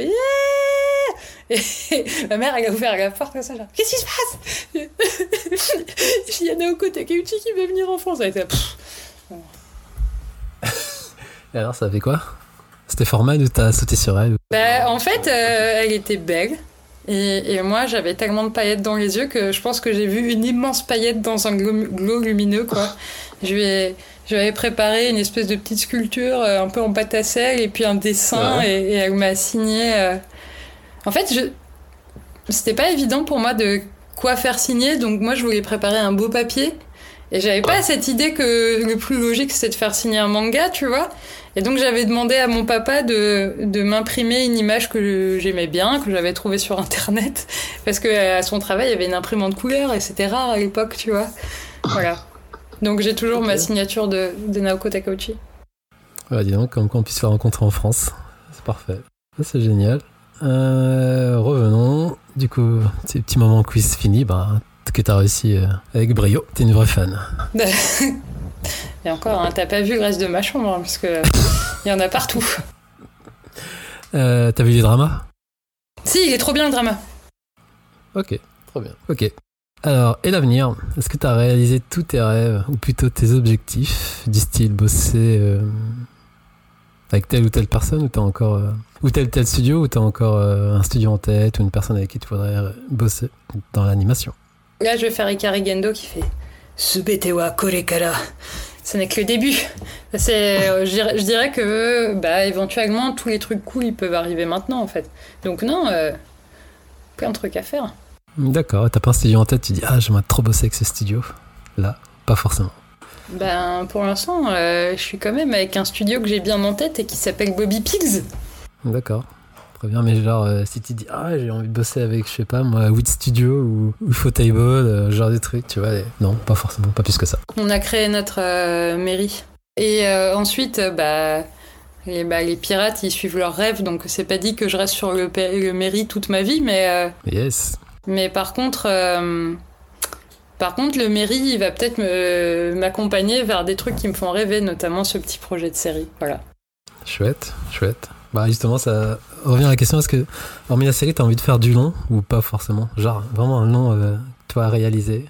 et ma mère elle a ouvert la porte comme ça genre qu'est-ce qui se passe? Il y a Naoko Takeuchi qui veut venir en France. Elle était, Et alors, ça fait quoi? C'était formel ou t'as sauté sur elle Bah, en fait, euh, elle était belle. Et, et moi, j'avais tellement de paillettes dans les yeux que je pense que j'ai vu une immense paillette dans un glow, glow lumineux, quoi. Je lui, ai, je lui avais préparé une espèce de petite sculpture euh, un peu en pâte à sel et puis un dessin Ouais. et, et elle m'a signé. En fait, je... c'était pas évident pour moi de quoi faire signer, donc moi, je voulais préparer un beau papier. Et j'avais pas cette idée que le plus logique, c'était de faire signer un manga, tu vois. Et donc j'avais demandé à mon papa de, de m'imprimer une image que j'aimais bien, que j'avais trouvée sur internet, parce que à son travail il y avait une imprimante couleur et c'était rare à l'époque, tu vois. Voilà. Donc j'ai toujours ma signature de, de Naoko Takeuchi. Ouais, dis donc, comme qu'on puisse la rencontrer en France. C'est parfait. C'est génial. Euh, revenons. Du coup, ces petits moments quiz finis, bah, que t'as réussi euh, avec brio. T'es une vraie fan. Et encore, hein, t'as pas vu le reste de ma chambre, hein, parce que il y en a partout. Euh, t'as vu les dramas? Si, il est trop bien le drama. Ok, trop bien. Ok. Alors, et l'avenir? Est-ce que t'as réalisé tous tes rêves, ou plutôt tes objectifs, du style bosser euh, avec telle ou telle personne, ou t'as encore. euh, ou tel tel studio, ou t'as encore euh, un studio en tête, ou une personne avec qui tu voudrais euh, bosser dans l'animation Là, je vais faire Ikari Gendo qui fait Subete wa korekara. Ce n'est que le début. C'est, euh, je, dirais, je dirais que, bah, éventuellement, tous les trucs cool, ils peuvent arriver maintenant, en fait. Donc, non, plein de trucs à faire. D'accord, t'as pas un studio en tête, tu dis Ah, j'aimerais trop bosser avec ce studio. Là, pas forcément. Ben, pour l'instant, euh, je suis quand même avec un studio que j'ai bien en tête et qui s'appelle Bobby Pigs. D'accord. Très bien, mais genre, euh, si tu dis Ah, j'ai envie de bosser avec, je sais pas moi, Weed Studio ou, ou Ufotable, euh, genre des trucs, tu vois. et- Non, pas forcément, pas plus que ça. On a créé notre mairie. Et ensuite, bah, les, bah, les pirates, ils suivent leurs rêves, donc c'est pas dit que je reste sur le, le mairie toute ma vie, mais, Yes. mais par contre, par contre, le mairie, il va peut-être m'accompagner vers des trucs qui me font rêver, notamment ce petit projet de série. Voilà. Chouette, chouette. Bah justement, ça revient à la question, est-ce que, hormis la série, t'as envie de faire du long ou pas forcément? Genre, vraiment un long, euh, toi, à réaliser,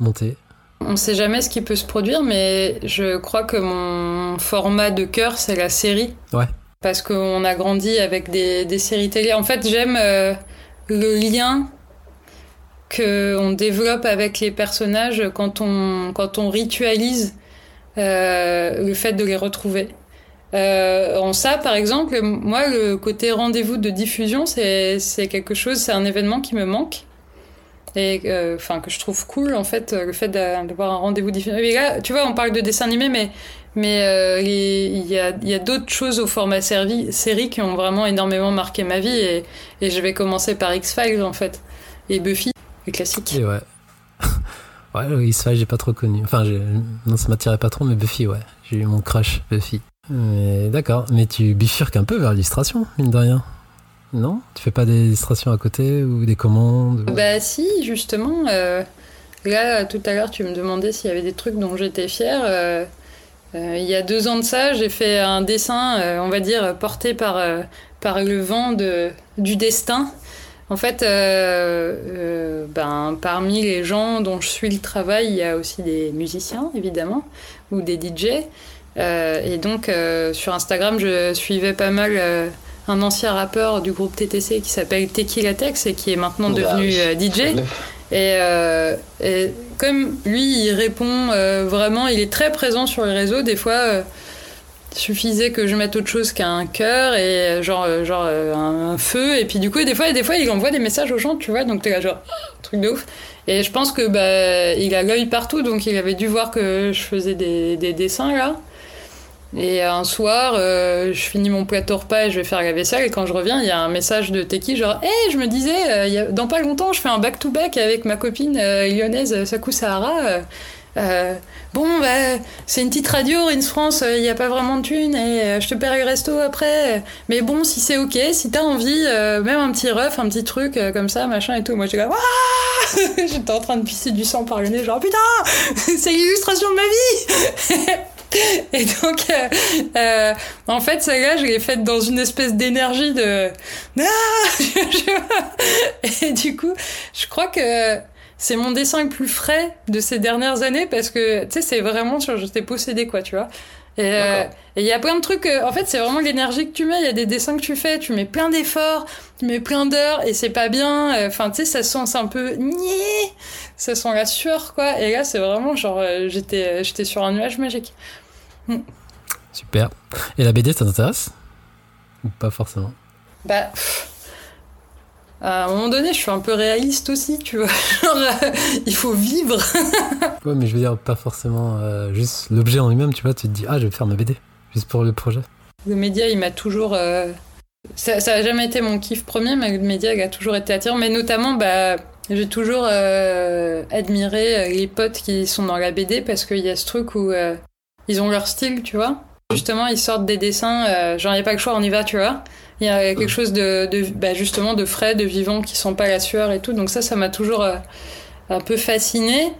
monter On sait jamais ce qui peut se produire, mais je crois que mon format de cœur, c'est la série. Ouais. Parce qu'on a grandi avec des, des séries télé. En fait, j'aime euh, le lien que on développe avec les personnages quand on quand on ritualise euh, le fait de les retrouver. Euh, en ça, par exemple, moi, le côté rendez-vous de diffusion, c'est quelque chose, c'est un événement qui me manque et euh, que je trouve cool en fait le fait d'avoir un rendez-vous diffusé. Mais là, tu vois, on parle de dessin animé, mais mais euh, il y a, d'autres choses au format série qui ont vraiment énormément marqué ma vie et, et je vais commencer par X-Files en fait et Buffy, les classiques. Et ouais. ouais, X-Files, j'ai pas trop connu. Enfin, non, ça m'attirait pas trop, mais Buffy, ouais. J'ai eu mon crush, Buffy. Mais d'accord, mais tu bifurques un peu vers l'illustration, mine de rien. Non? Tu fais pas des illustrations à côté ou des commandes Bah si, justement. Euh, là, tout à l'heure, tu me demandais s'il y avait des trucs dont j'étais fière. Euh, euh, il y a deux ans de ça, j'ai fait un dessin, euh, on va dire, porté par, euh, par le vent de, du destin. En fait, ben, parmi les gens dont je suis le travail, il y a aussi des musiciens, évidemment, ou des DJ. et donc, sur Instagram, je suivais pas mal un ancien rappeur du groupe TTC qui s'appelle Tequila Tex et qui est maintenant devenu DJ. Et, euh, et, comme lui, il répond euh, vraiment, il est très présent sur les réseaux. Des fois, euh, suffisait que je mette autre chose qu'un cœur et genre, genre un, un, feu. Et puis du coup, des fois, des fois, il envoie des messages aux gens, tu vois. Donc t'es là, genre, truc de ouf. Et je pense que bah, il a l'œil partout, donc il avait dû voir que je faisais des, des dessins là. Et un soir, euh, je finis mon plateau repas et je vais faire la vaisselle. Et quand je reviens, il y a un message de Teki genre Hé, hey, je me disais, euh, dans pas longtemps, je fais un back-to-back avec ma copine euh, lyonnaise Sakou Sahara. Bon, bah, c'est une petite radio, Rins France, il n'y a pas vraiment de thunes et je te paierai le resto après. Mais bon, si c'est ok, si t'as envie, même un petit ref, un petit truc comme ça, machin et tout. Moi, j'étais comme J'étais en train de pisser du sang par le nez, genre Putain, c'est l'illustration de ma vie Et donc, euh, euh, en fait, celle-là, je l'ai faite dans une espèce d'énergie de... Ah Et du coup, je crois que c'est mon dessin le plus frais de ces dernières années parce que, tu sais, c'est vraiment sur... J'étais possédée, quoi, tu vois. Et il euh, y a plein de trucs, euh, en fait, c'est vraiment l'énergie que tu mets. Il y a des dessins que tu fais, tu mets plein d'efforts, tu mets plein d'heures, et c'est pas bien. Enfin, tu sais, ça sent un peu ça sent la sueur, quoi. Et là, c'est vraiment genre, j'étais, j'étais sur un nuage magique. Super. Et la BD, ça t'intéresse? Ou pas forcément? Bah. À un moment donné, je suis un peu réaliste aussi, tu vois. Genre, euh, il faut vivre. ouais, mais je veux dire, pas forcément euh, juste l'objet en lui-même, tu vois. Tu te dis, ah, je vais faire ma BD, juste pour le projet. Le média, il m'a toujours. Euh... Ça, ça a jamais été mon kiff premier, mais le média, il a toujours été attirant. Mais notamment, bah. J'ai toujours euh, admiré les potes qui sont dans la BD parce qu'il y a ce truc où ils ont leur style, tu vois. Justement, ils sortent des dessins, euh, genre, il n'y a pas le choix, on y va, tu vois. Il y a quelque chose de, de bah, frais, de vivant, qui sont pas la sueur et tout. Donc ça, ça m'a toujours euh, un peu fasciné.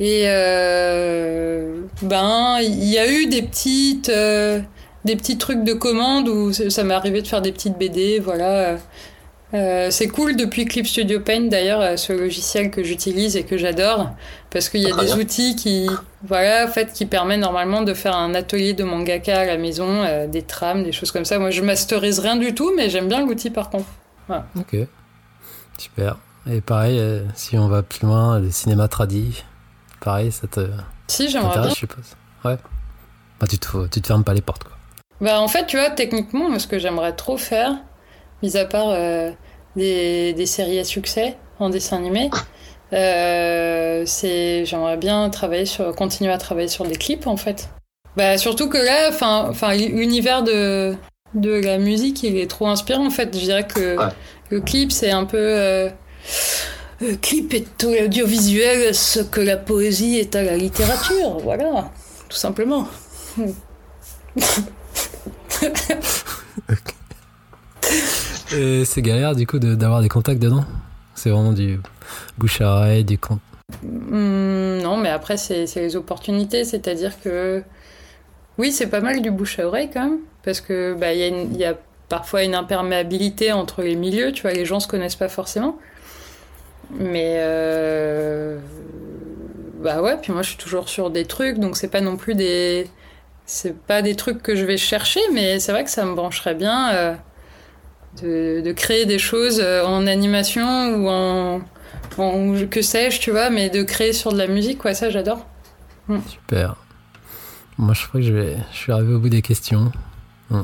Et euh, ben, il y a eu des petites, euh, des petits trucs de commande où ça m'est arrivé de faire des petites BD, voilà. Euh, c'est cool depuis Clip Studio Paint d'ailleurs, euh, ce logiciel que j'utilise et que j'adore, parce qu'il y a des outils qui, voilà, en fait, qui permettent normalement de faire un atelier de mangaka à la maison, euh, des trames, des choses comme ça. Moi, je masterise rien du tout, mais j'aime bien l'outil par contre. Voilà. Ok, super. Et pareil, euh, si on va plus loin, le cinéma tradit, pareil, ça te. Si, j'aimerais bien. je suppose. Ouais. Bah, tu, te, tu te fermes pas les portes, quoi. Bah, en fait, tu vois, techniquement, ce que j'aimerais trop faire, mis à part euh, des, des, séries à succès en dessin animé. Euh, c'est j'aimerais bien travailler sur continuer à travailler sur des clips en fait bah surtout que là enfin enfin l'univers de de la musique il est trop inspirant en fait je dirais que ouais. le clip c'est un peu euh, le clip est au l'audiovisuel ce que la poésie est à la littérature voilà tout simplement Et c'est galère du coup d'avoir des contacts dedans C'est vraiment du bouche à oreille, du compte mmh, Non, mais après, c'est les opportunités. C'est-à-dire que oui, c'est pas mal du bouche à oreille quand même. Parce que bah, y, a une, y a parfois une imperméabilité entre les milieux. Tu vois, les gens se connaissent pas forcément. Mais euh... bah ouais, puis moi je suis toujours sur des trucs, donc c'est pas non plus des. C'est pas des trucs que je vais chercher, mais c'est vrai que ça me brancherait bien. Euh de, de créer des choses euh, en animation ou en, en que sais-je, tu vois, mais de créer sur de la musique, quoi, ça j'adore. Super. Moi, je crois que je, vais, je suis arrivé au bout des questions.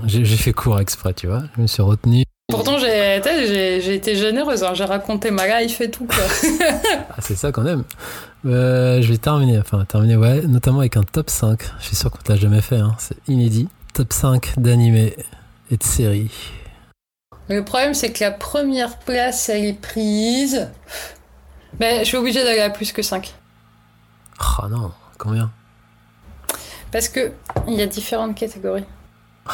J'ai fait court exprès, tu vois. Je me suis retenu. Pourtant, j'ai t'as, j'ai j'ai été généreuse, hein, j'ai raconté ma life et tout, quoi. Ah, c'est ça qu'on aime. Euh, je vais terminer, enfin terminer, ouais, notamment avec un top 5. Je suis sûr qu'on te l'a jamais fait, hein. c'est inédit. Top 5 d'animés et de séries. Le problème, c'est que la première place, elle est prise. Ben, je suis obligée d'aller à plus que 5. Oh non, combien? Parce que il y a différentes catégories.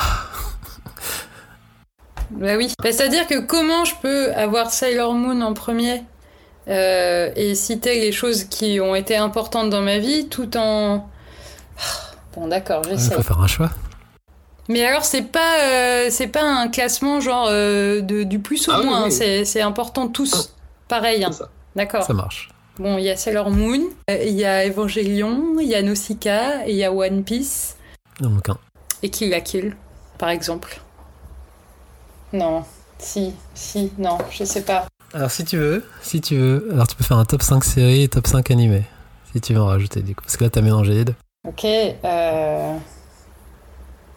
bah oui. Bah, C'est-à-dire que comment je peux avoir Sailor Moon en premier euh, et citer les choses qui ont été importantes dans ma vie tout en... Bon d'accord, Il j'essaie. faut faire un choix. Mais alors c'est pas euh, c'est pas un classement genre euh, de, du plus au Ah moins, oui. c'est c'est important tous. Pareil, hein. Ça. d'accord. Ça marche. Bon, il y a Sailor Moon, euh, il y a Evangelion, il y a Nausicaa, et il y a One Piece Il en manque un. et Kill la Kill, par exemple. Non, si, si, non, je sais pas. Alors si tu veux, si tu veux, alors tu peux faire un top 5 séries et top 5 animés. Si tu veux en rajouter du coup. Parce que là t'as mélangé les deux. Ok, euh...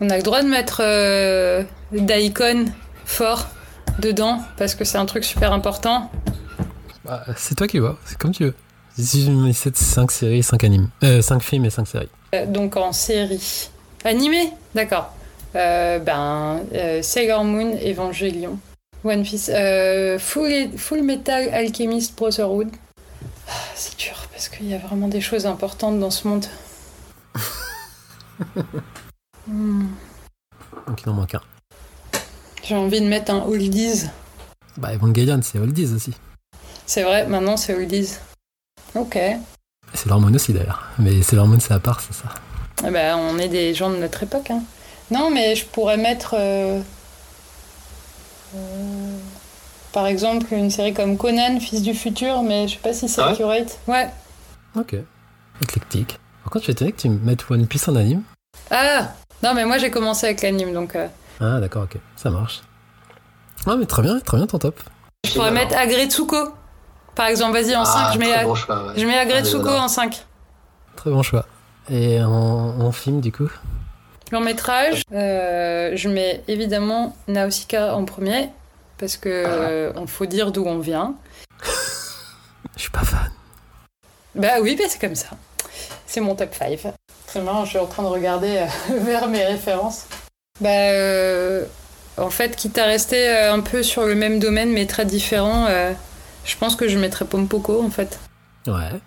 on a le droit de mettre euh, Daikon fort dedans parce que c'est un truc super important. Bah, c'est toi qui vois, c'est comme tu veux. Si je mets 5 séries, 5 animes. Euh, 5 films et 5 séries. Euh, donc en série. Animé D'accord. Euh, ben, euh, Sailor Moon, Evangelion, One Piece, euh, Full, Full Metal Alchemist Brotherhood. Ah, c'est dur parce qu'il y a vraiment des choses importantes dans ce monde. Hmm, Donc il en manque un. J'ai envie de mettre un Oldies. Bah Evangelion c'est Oldies aussi. C'est vrai, maintenant c'est Oldies. Ok. C'est l'hormone aussi d'ailleurs. Mais c'est l'hormone c'est à part, c'est ça. Eh ben, on est des gens de notre époque. Hein. Non, mais je pourrais mettre, euh, euh, par exemple, une série comme Conan, Fils du futur, mais je sais pas si c'est Ah ouais accurate. Ouais. Ok. Éclectique. Par contre je suis étonné que tu mettes One Piece en anime. Ah Non, mais moi j'ai commencé avec l'anime, donc euh, Ah d'accord, ok. Ça marche. Ah mais très bien, très bien ton top. je pourrais mettre Agretsuko. Par exemple, vas-y, en 5, Ah, je mets, très Ag- bon choix, ouais. je mets Agretsuko Ah, en 5. Très bon choix. Et en, en film du coup? Long métrage, euh, je mets évidemment Nausicaa en premier, parce que euh, on faut dire d'où on vient. Je suis pas fan. Bah oui, bah c'est comme ça. C'est mon top 5. C'est marrant, je suis en train de regarder euh, vers mes références. Bah, euh, en fait, quitte à rester euh, un peu sur le même domaine mais très différent, euh, je pense que je mettrais Pompoko en fait. Ouais.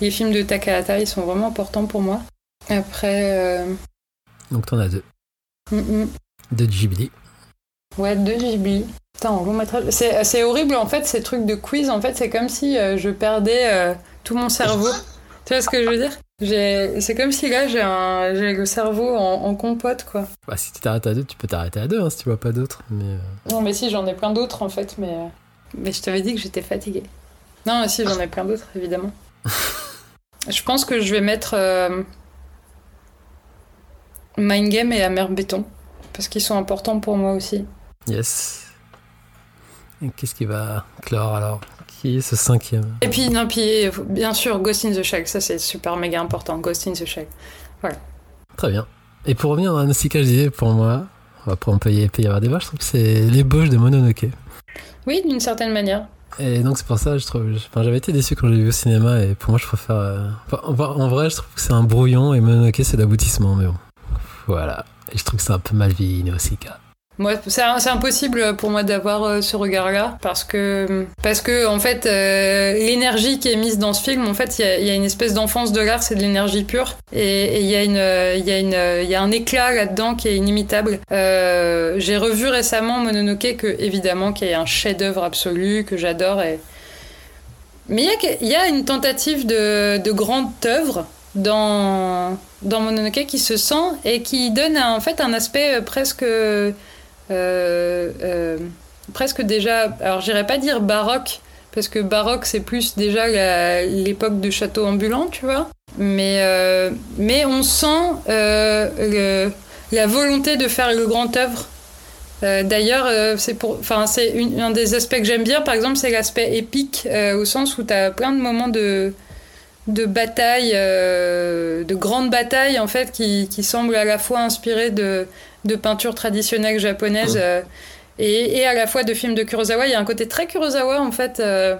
Les films de Takahata, ils sont vraiment importants pour moi. Après, euh, Donc t'en as deux. mm, mm, Deux Ghibli. ouais, deux Ghibli. Putain, métrage. C'est, horrible en fait, ces trucs de quiz. En fait, c'est comme si euh, je perdais euh, tout mon cerveau. tu vois ce que je veux dire? C'est comme si là, j'ai, un... j'ai le cerveau en, en compote quoi. Bah si tu t'arrêtes à deux, tu peux t'arrêter à deux hein, si tu vois pas d'autres. Mais euh, Non, mais si, j'en ai plein d'autres en fait, mais. euh, Mais je t'avais dit que j'étais fatiguée. Non, mais si, j'en ai plein d'autres, évidemment. je pense que je vais mettre. euh, Mind Game et Amer Béton. Parce qu'ils sont importants pour moi aussi. yes. Et qu'est-ce qui va clore alors? Qui est ce cinquième Et puis, non, puis, bien sûr, Ghost in the Shell, ça c'est super méga important. Ghost in the Shell. Très bien. Et pour revenir à Nausicaa, je disais pour moi, pas on peut y, peut y avoir débat, je trouve que c'est l'ébauche de Mononoke. Oui, d'une certaine manière. Et donc c'est pour ça, je trouve, enfin, j'avais été déçu quand j'ai vu au cinéma et pour moi je préfère. euh, enfin, en vrai, je trouve que c'est un brouillon et Mononoke c'est l'aboutissement, mais bon, voilà. Et je trouve que c'est un peu mal vieilli Nausicaa. Moi, c'est impossible pour moi d'avoir euh, ce regard-là parce que parce que en fait euh, l'énergie qui est mise dans ce film, en fait, il y a, une espèce d'enfance de l'art, c'est de l'énergie pure et il y a une euh, il y a une il y a un éclat là-dedans qui est inimitable. J'ai revu récemment Mononoke que évidemment qui est un chef-d'œuvre absolu que j'adore mais il y a une tentative de de grande œuvre dans Mononoke qui se sent et qui donne en fait un aspect presque presque déjà, alors j'irais pas dire baroque, parce que baroque c'est plus déjà l'époque de château ambulant, tu vois. Mais, euh, mais on sent euh, la volonté de faire le grand œuvre Euh, D'ailleurs, euh, c'est pour, enfin, c'est un des aspects que j'aime bien. Par exemple, c'est l'aspect épique euh, au sens où tu as plein de moments de de bataille, euh, de grandes batailles en fait, qui, qui semblent à la fois inspirées de de peinture traditionnelle japonaise euh, et, et à la fois de films de Kurosawa. Il y a un côté très Kurosawa en fait. euh,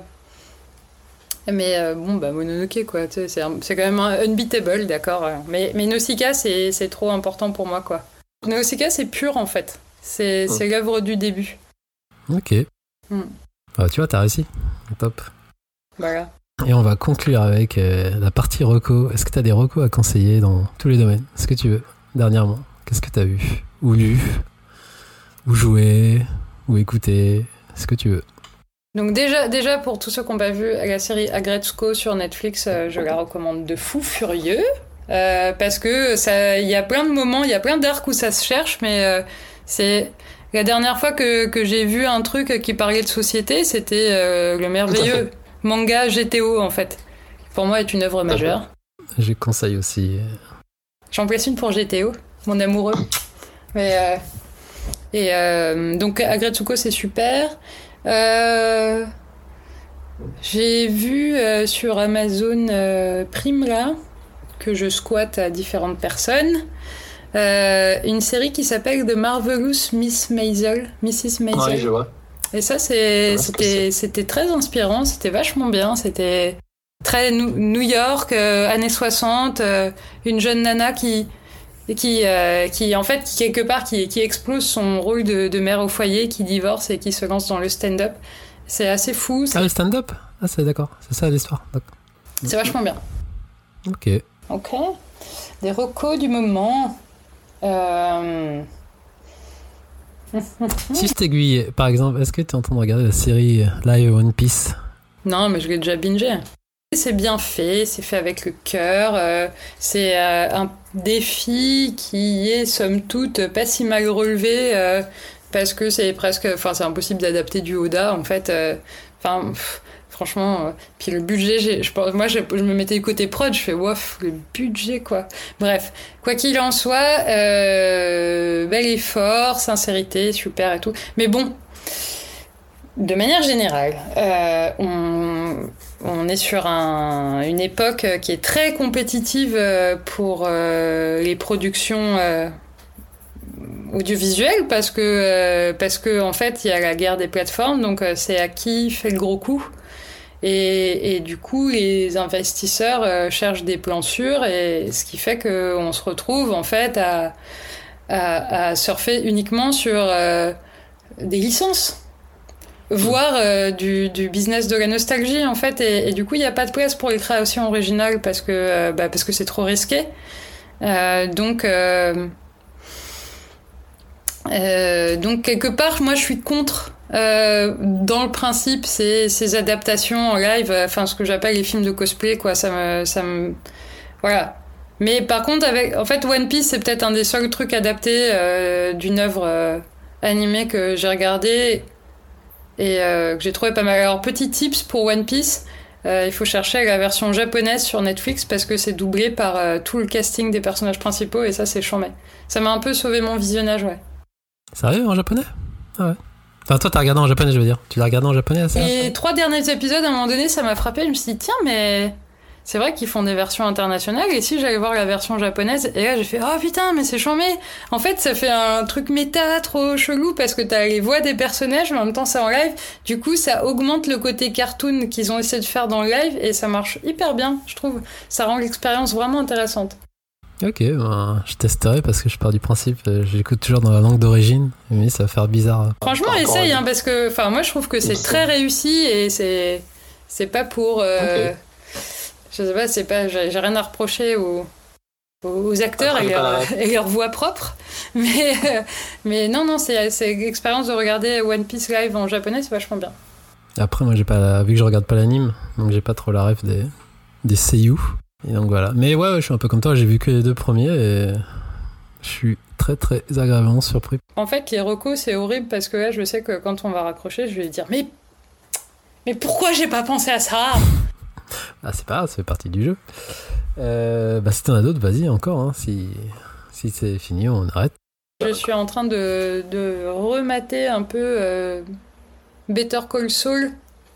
mais euh, bon, bah Mononoke, quoi. C'est quand même un unbeatable, d'accord. Mais, mais Nausicaa, c'est c'est trop important pour moi, quoi. Nausicaa, c'est pur, en fait. C'est c'est l'œuvre du début. Ok. Hmm. Ah, tu vois, t'as réussi. Top. Voilà. Et on va conclure avec euh, la partie reco. Est-ce que tu as des recos à conseiller dans tous les domaines? Ce que tu veux, dernièrement. Qu'est-ce que tu as vu? Ou lu Ou joué Ou écouté Ce que tu veux. Donc déjà, déjà pour tous ceux qui n'ont pas vu la série Agretzko sur Netflix, euh, je la recommande de fou furieux. Euh, parce que ça, il y a plein de moments, il y a plein d'arcs où ça se cherche, mais euh, c'est la dernière fois que, que j'ai vu un truc qui parlait de société, c'était euh, le merveilleux manga GTO en fait. Pour moi, est une œuvre majeure. Je conseille aussi. J'en place une pour GTO, mon amoureux. Mais, euh, et euh, donc Agretsuko c'est super. Euh, J'ai vu sur Amazon Prime là que je squatte à différentes personnes. euh, une série qui s'appelle The Marvelous Miss Maisel, Mrs. Maisel. Oui, je vois. Et ça, Ouais, c'était, très inspirant, c'était vachement bien, c'était très New New York, euh, années 60, euh, une jeune nana qui, qui, euh, qui en fait, qui quelque part, qui, qui explose son rôle de, de mère au foyer, qui divorce et qui se lance dans le stand-up. C'est assez fou, Ah, le stand-up? Ah, c'est d'accord. C'est ça l'histoire. C'est vachement bien. Ok. Ok. Des recos du moment. Euh, si je t'aiguille, par exemple, est-ce que tu es en train de regarder la série live One Piece? Non, mais je l'ai déjà bingé. C'est bien fait, c'est fait avec le cœur. euh, c'est euh, un défi qui est somme toute pas si mal relevé euh, parce que c'est presque, enfin c'est impossible d'adapter du Oda en fait. Enfin, franchement, puis le budget, je, moi je, je me mettais du côté prod, je fais wouf, le budget quoi. Bref, quoi qu'il en soit, bel effort, sincérité, super et tout. Mais bon, de manière générale, on, on est sur un- une époque qui est très compétitive euh, pour euh, les productions euh, audiovisuelles parce que, euh, en fait, il y a la guerre des plateformes, donc euh, c'est à qui fait le gros coup. Et, du coup, les investisseurs euh, cherchent des plans sûrs, et ce qui fait qu'on se retrouve en fait à, surfer uniquement sur euh, des licences voire euh, du, business de la nostalgie en fait et, du coup il n'y a pas de place pour les créations originales parce que euh, bah, parce que c'est trop risqué. Euh, donc donc quelque part moi je suis contre dans le principe ces, adaptations en live enfin ce que j'appelle les films de cosplay quoi ça me ça me voilà. Mais par contre avec en fait One Piece c'est peut-être un des seuls trucs adaptés d'une œuvre animée que j'ai regardé et euh, que j'ai trouvé pas mal. Alors, petit tips pour One Piece, euh, il faut chercher la version japonaise sur Netflix parce que c'est doublé par euh, tout le casting des personnages principaux et ça, c'est chambé. Ça m'a un peu sauvé mon visionnage, ouais. Sérieux en japonais? Ah ouais. Enfin, toi, t'as regardé en japonais, je veux dire. Tu l'as regardé en japonais, ça? Les trois derniers épisodes, à un moment donné, ça m'a frappé. Je me suis dit, tiens, mais c'est vrai qu'ils font des versions internationales. Et si j'allais voir la version japonaise, et là, j'ai fait, oh putain, mais c'est chambé. En fait, ça fait un truc méta trop chelou parce que t'as les voix des personnages, mais en même temps, c'est en live. Du coup, ça augmente le côté cartoon qu'ils ont essayé de faire dans le live et ça marche hyper bien, je trouve. Ça rend l'expérience vraiment intéressante. Ok, ben, je testerai parce que je pars du principe, euh, j'écoute toujours dans la langue d'origine, mais ça va faire bizarre. Franchement, essaye, hein, parce que, enfin, moi, je trouve que c'est très réussi et c'est, c'est pas pour, euh. Je sais pas, c'est pas, j'ai rien à reprocher aux, aux acteurs Après, et leur, la- et leur voix propre, mais, euh, mais non, non, c'est, c'est l'expérience de regarder One Piece live en japonais, c'est vachement bien. Après, moi, j'ai pas la... vu que je regarde pas l'anime, donc j'ai pas trop la ref des, des seiyuu. Et donc voilà. Mais ouais, ouais, je suis un peu comme toi, j'ai vu que les deux premiers et je suis très très agréablement surpris. En fait, les recos, c'est horrible parce que là, je sais que quand on va raccrocher, je vais dire, mais, mais pourquoi j'ai pas pensé à ça? Ah, c'est pas grave, ça fait partie du jeu. Euh, bah, si t'en as d'autres, vas-y encore. Hein, si si c'est fini, on arrête. Je suis en train de, de remater un peu euh, Better Call Saul,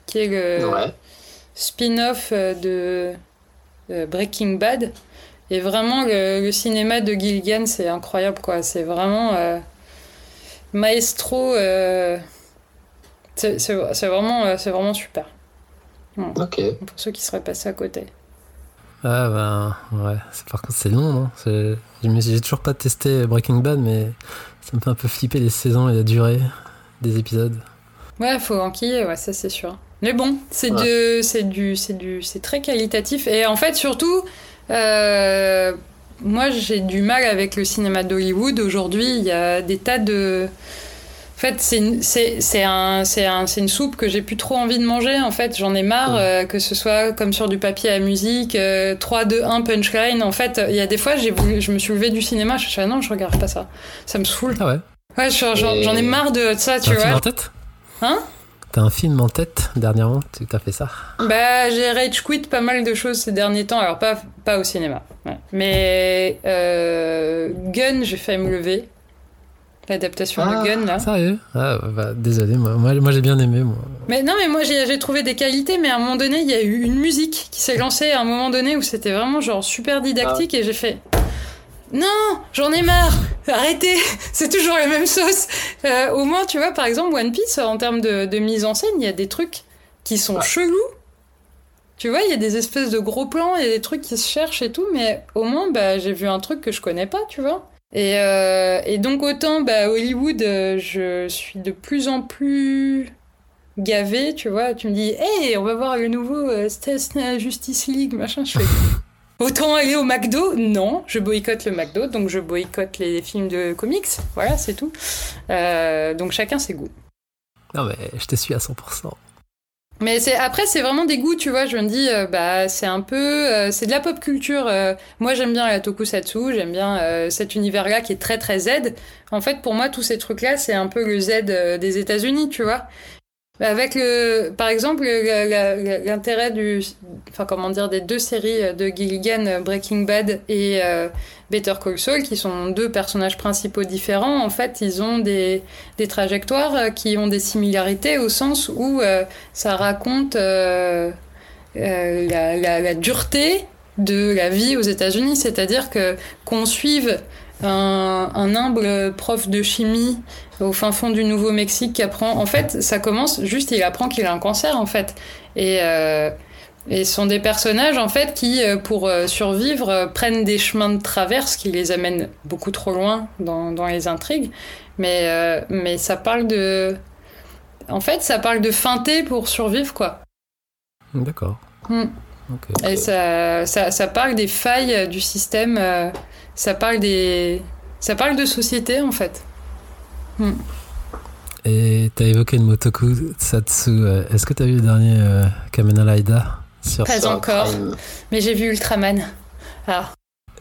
qui est le Ouais. spin-off euh, de euh, Breaking Bad. Et vraiment, le, le cinéma de Gilligan, c'est incroyable, quoi. C'est vraiment euh, maestro. euh, c'est vraiment, c'est vraiment super. Ok. Pour ceux qui seraient passés à côté. Ah ben ouais, c'est par contre c'est long, non? J'ai toujours pas testé Breaking Bad, mais ça me fait un peu flipper les saisons et la durée des épisodes. Ouais, faut enquiller, ouais, ça c'est sûr. Mais bon, c'est Ouais. de, c'est du, c'est du, c'est très qualitatif. Et en fait, surtout, euh, moi j'ai du mal avec le cinéma d'Hollywood. Aujourd'hui, il y a des tas de. En fait, c'est une, c'est, c'est un, c'est un, c'est une soupe que j'ai plus trop envie de manger. En fait, j'en ai marre euh, que ce soit comme sur du papier à musique, euh, 3, 2, 1 punchline. En fait, il y a des fois, j'ai voulu, je me suis levée du cinéma, je me suis dit, ah non, je regarde pas ça. Ça me saoule. Ah ouais Ouais, j'en, ai marre de ça, tu T'as un film vois. en tête? Hein? T'as un film en tête dernièrement Tu t'as fait ça? Bah, j'ai rage quit pas mal de choses ces derniers temps, alors pas, pas au cinéma. ouais. Mais euh, Gun, j'ai failli me lever. L'adaptation Ah. de Gun, là. Sérieux Ah bah désolé, moi, moi, moi, j'ai bien aimé moi. Mais non, mais moi j'ai j'ai trouvé des qualités, mais à un moment donné, il y a eu une musique qui s'est lancée à un moment donné où c'était vraiment genre super didactique et j'ai fait. Non, j'en ai marre. Arrêtez, c'est toujours la même sauce. Euh, au moins, tu vois, par exemple, One Piece, en termes de, de mise en scène, il y a des trucs qui sont Ouais. chelous. Tu vois, il y a des espèces de gros plans, il y a des trucs qui se cherchent et tout, mais au moins, bah, j'ai vu un truc que je connais pas, tu vois. Et, euh, et donc, autant, bah, Hollywood, euh, je suis de plus en plus gavé, tu vois. Tu me dis, hey, on va voir le nouveau euh, Stas- Justice League, machin. Je fais. Autant aller au McDo? Non, je boycotte le McDo, donc je boycotte les films de comics. Voilà, c'est tout. Euh, donc chacun ses goûts. Non mais je te suis à 100%. Mais c'est après c'est vraiment des goûts, tu vois. Je me dis euh, bah c'est un peu euh, c'est de la pop culture. euh, moi j'aime bien la tokusatsu, j'aime bien euh, cet univers-là qui est très très Z. En fait pour moi tous ces trucs-là c'est un peu le Z euh, des États-Unis, tu vois. Avec le, par exemple, l'intérêt du, enfin comment dire, des deux séries de Gilligan, euh, Breaking Bad et euh, Better Call Saul, qui sont deux personnages principaux différents. En fait, ils ont des, des trajectoires euh, qui ont des similarités au sens où ça raconte la, la- la dureté de la vie aux États-Unis, c'est-à-dire que qu'on suive un, un humble prof de chimie au fin fond du Nouveau-Mexique qui apprend. En fait, ça commence juste, il apprend qu'il a un cancer en fait, et euh, et ce sont des personnages en fait qui, euh, pour euh, survivre, prennent des chemins de traverse qui les amènent beaucoup trop loin dans, dans les intrigues. Mais euh, mais ça parle de, en fait, ça parle de feinter pour survivre quoi. D'accord. Ok. Et ça, ça, ça parle des failles du système, euh, ça parle des, ça parle de société en fait. Et t'as évoqué le Motoku Satsu. euh, Est-ce que t'as vu le dernier euh, Kamen Rider sur... Pas Sur encore. Prime. Mais j'ai vu Ultraman. Ah,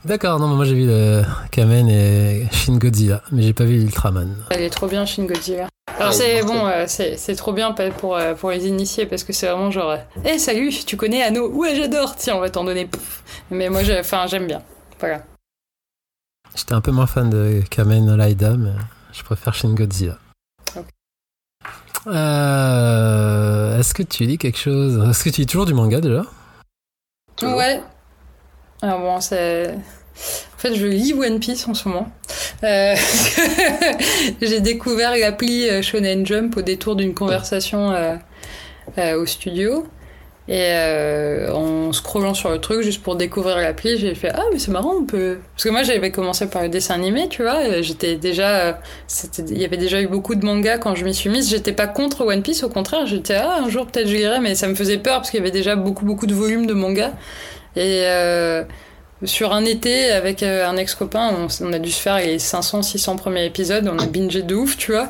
D'accord, non, mais moi j'ai vu le Kamen et Shin Godzilla, mais j'ai pas vu Ultraman. elle est trop bien, Shin Godzilla. Alors Ouais, c'est bon, euh, c'est c'est trop bien pour, euh, pour les initiés parce que c'est vraiment genre, hé salut, tu connais Anno? Ouais, j'adore. Tiens, on va t'en donner. Mais moi, enfin, j'aime bien. Voilà. J'étais un peu moins fan de Kamen Rider, mais je préfère Shin Godzilla. Ok. Euh, Est-ce que tu lis quelque chose? Est-ce que tu lis toujours du manga déjà? Ouais. Bon, c'est. En fait, je lis One Piece en ce moment. Euh, J'ai découvert l'appli euh, Shonen Jump au détour d'une conversation au studio. Et euh, en scrollant sur le truc, juste pour découvrir l'appli, j'ai fait Ah, mais c'est marrant, on peut. Parce que moi, j'avais commencé par le dessin animé, tu vois. J'étais déjà. Il y avait déjà eu beaucoup de mangas quand je m'y suis mise. J'étais pas contre One Piece, au contraire, j'étais Ah, un jour peut-être je lirai, mais ça me faisait peur parce qu'il y avait déjà beaucoup, beaucoup de volumes de mangas. Et euh, sur un été, avec euh, un ex-copain, on, on a dû se faire les 500-600 premiers épisodes. On a bingé de ouf, tu vois.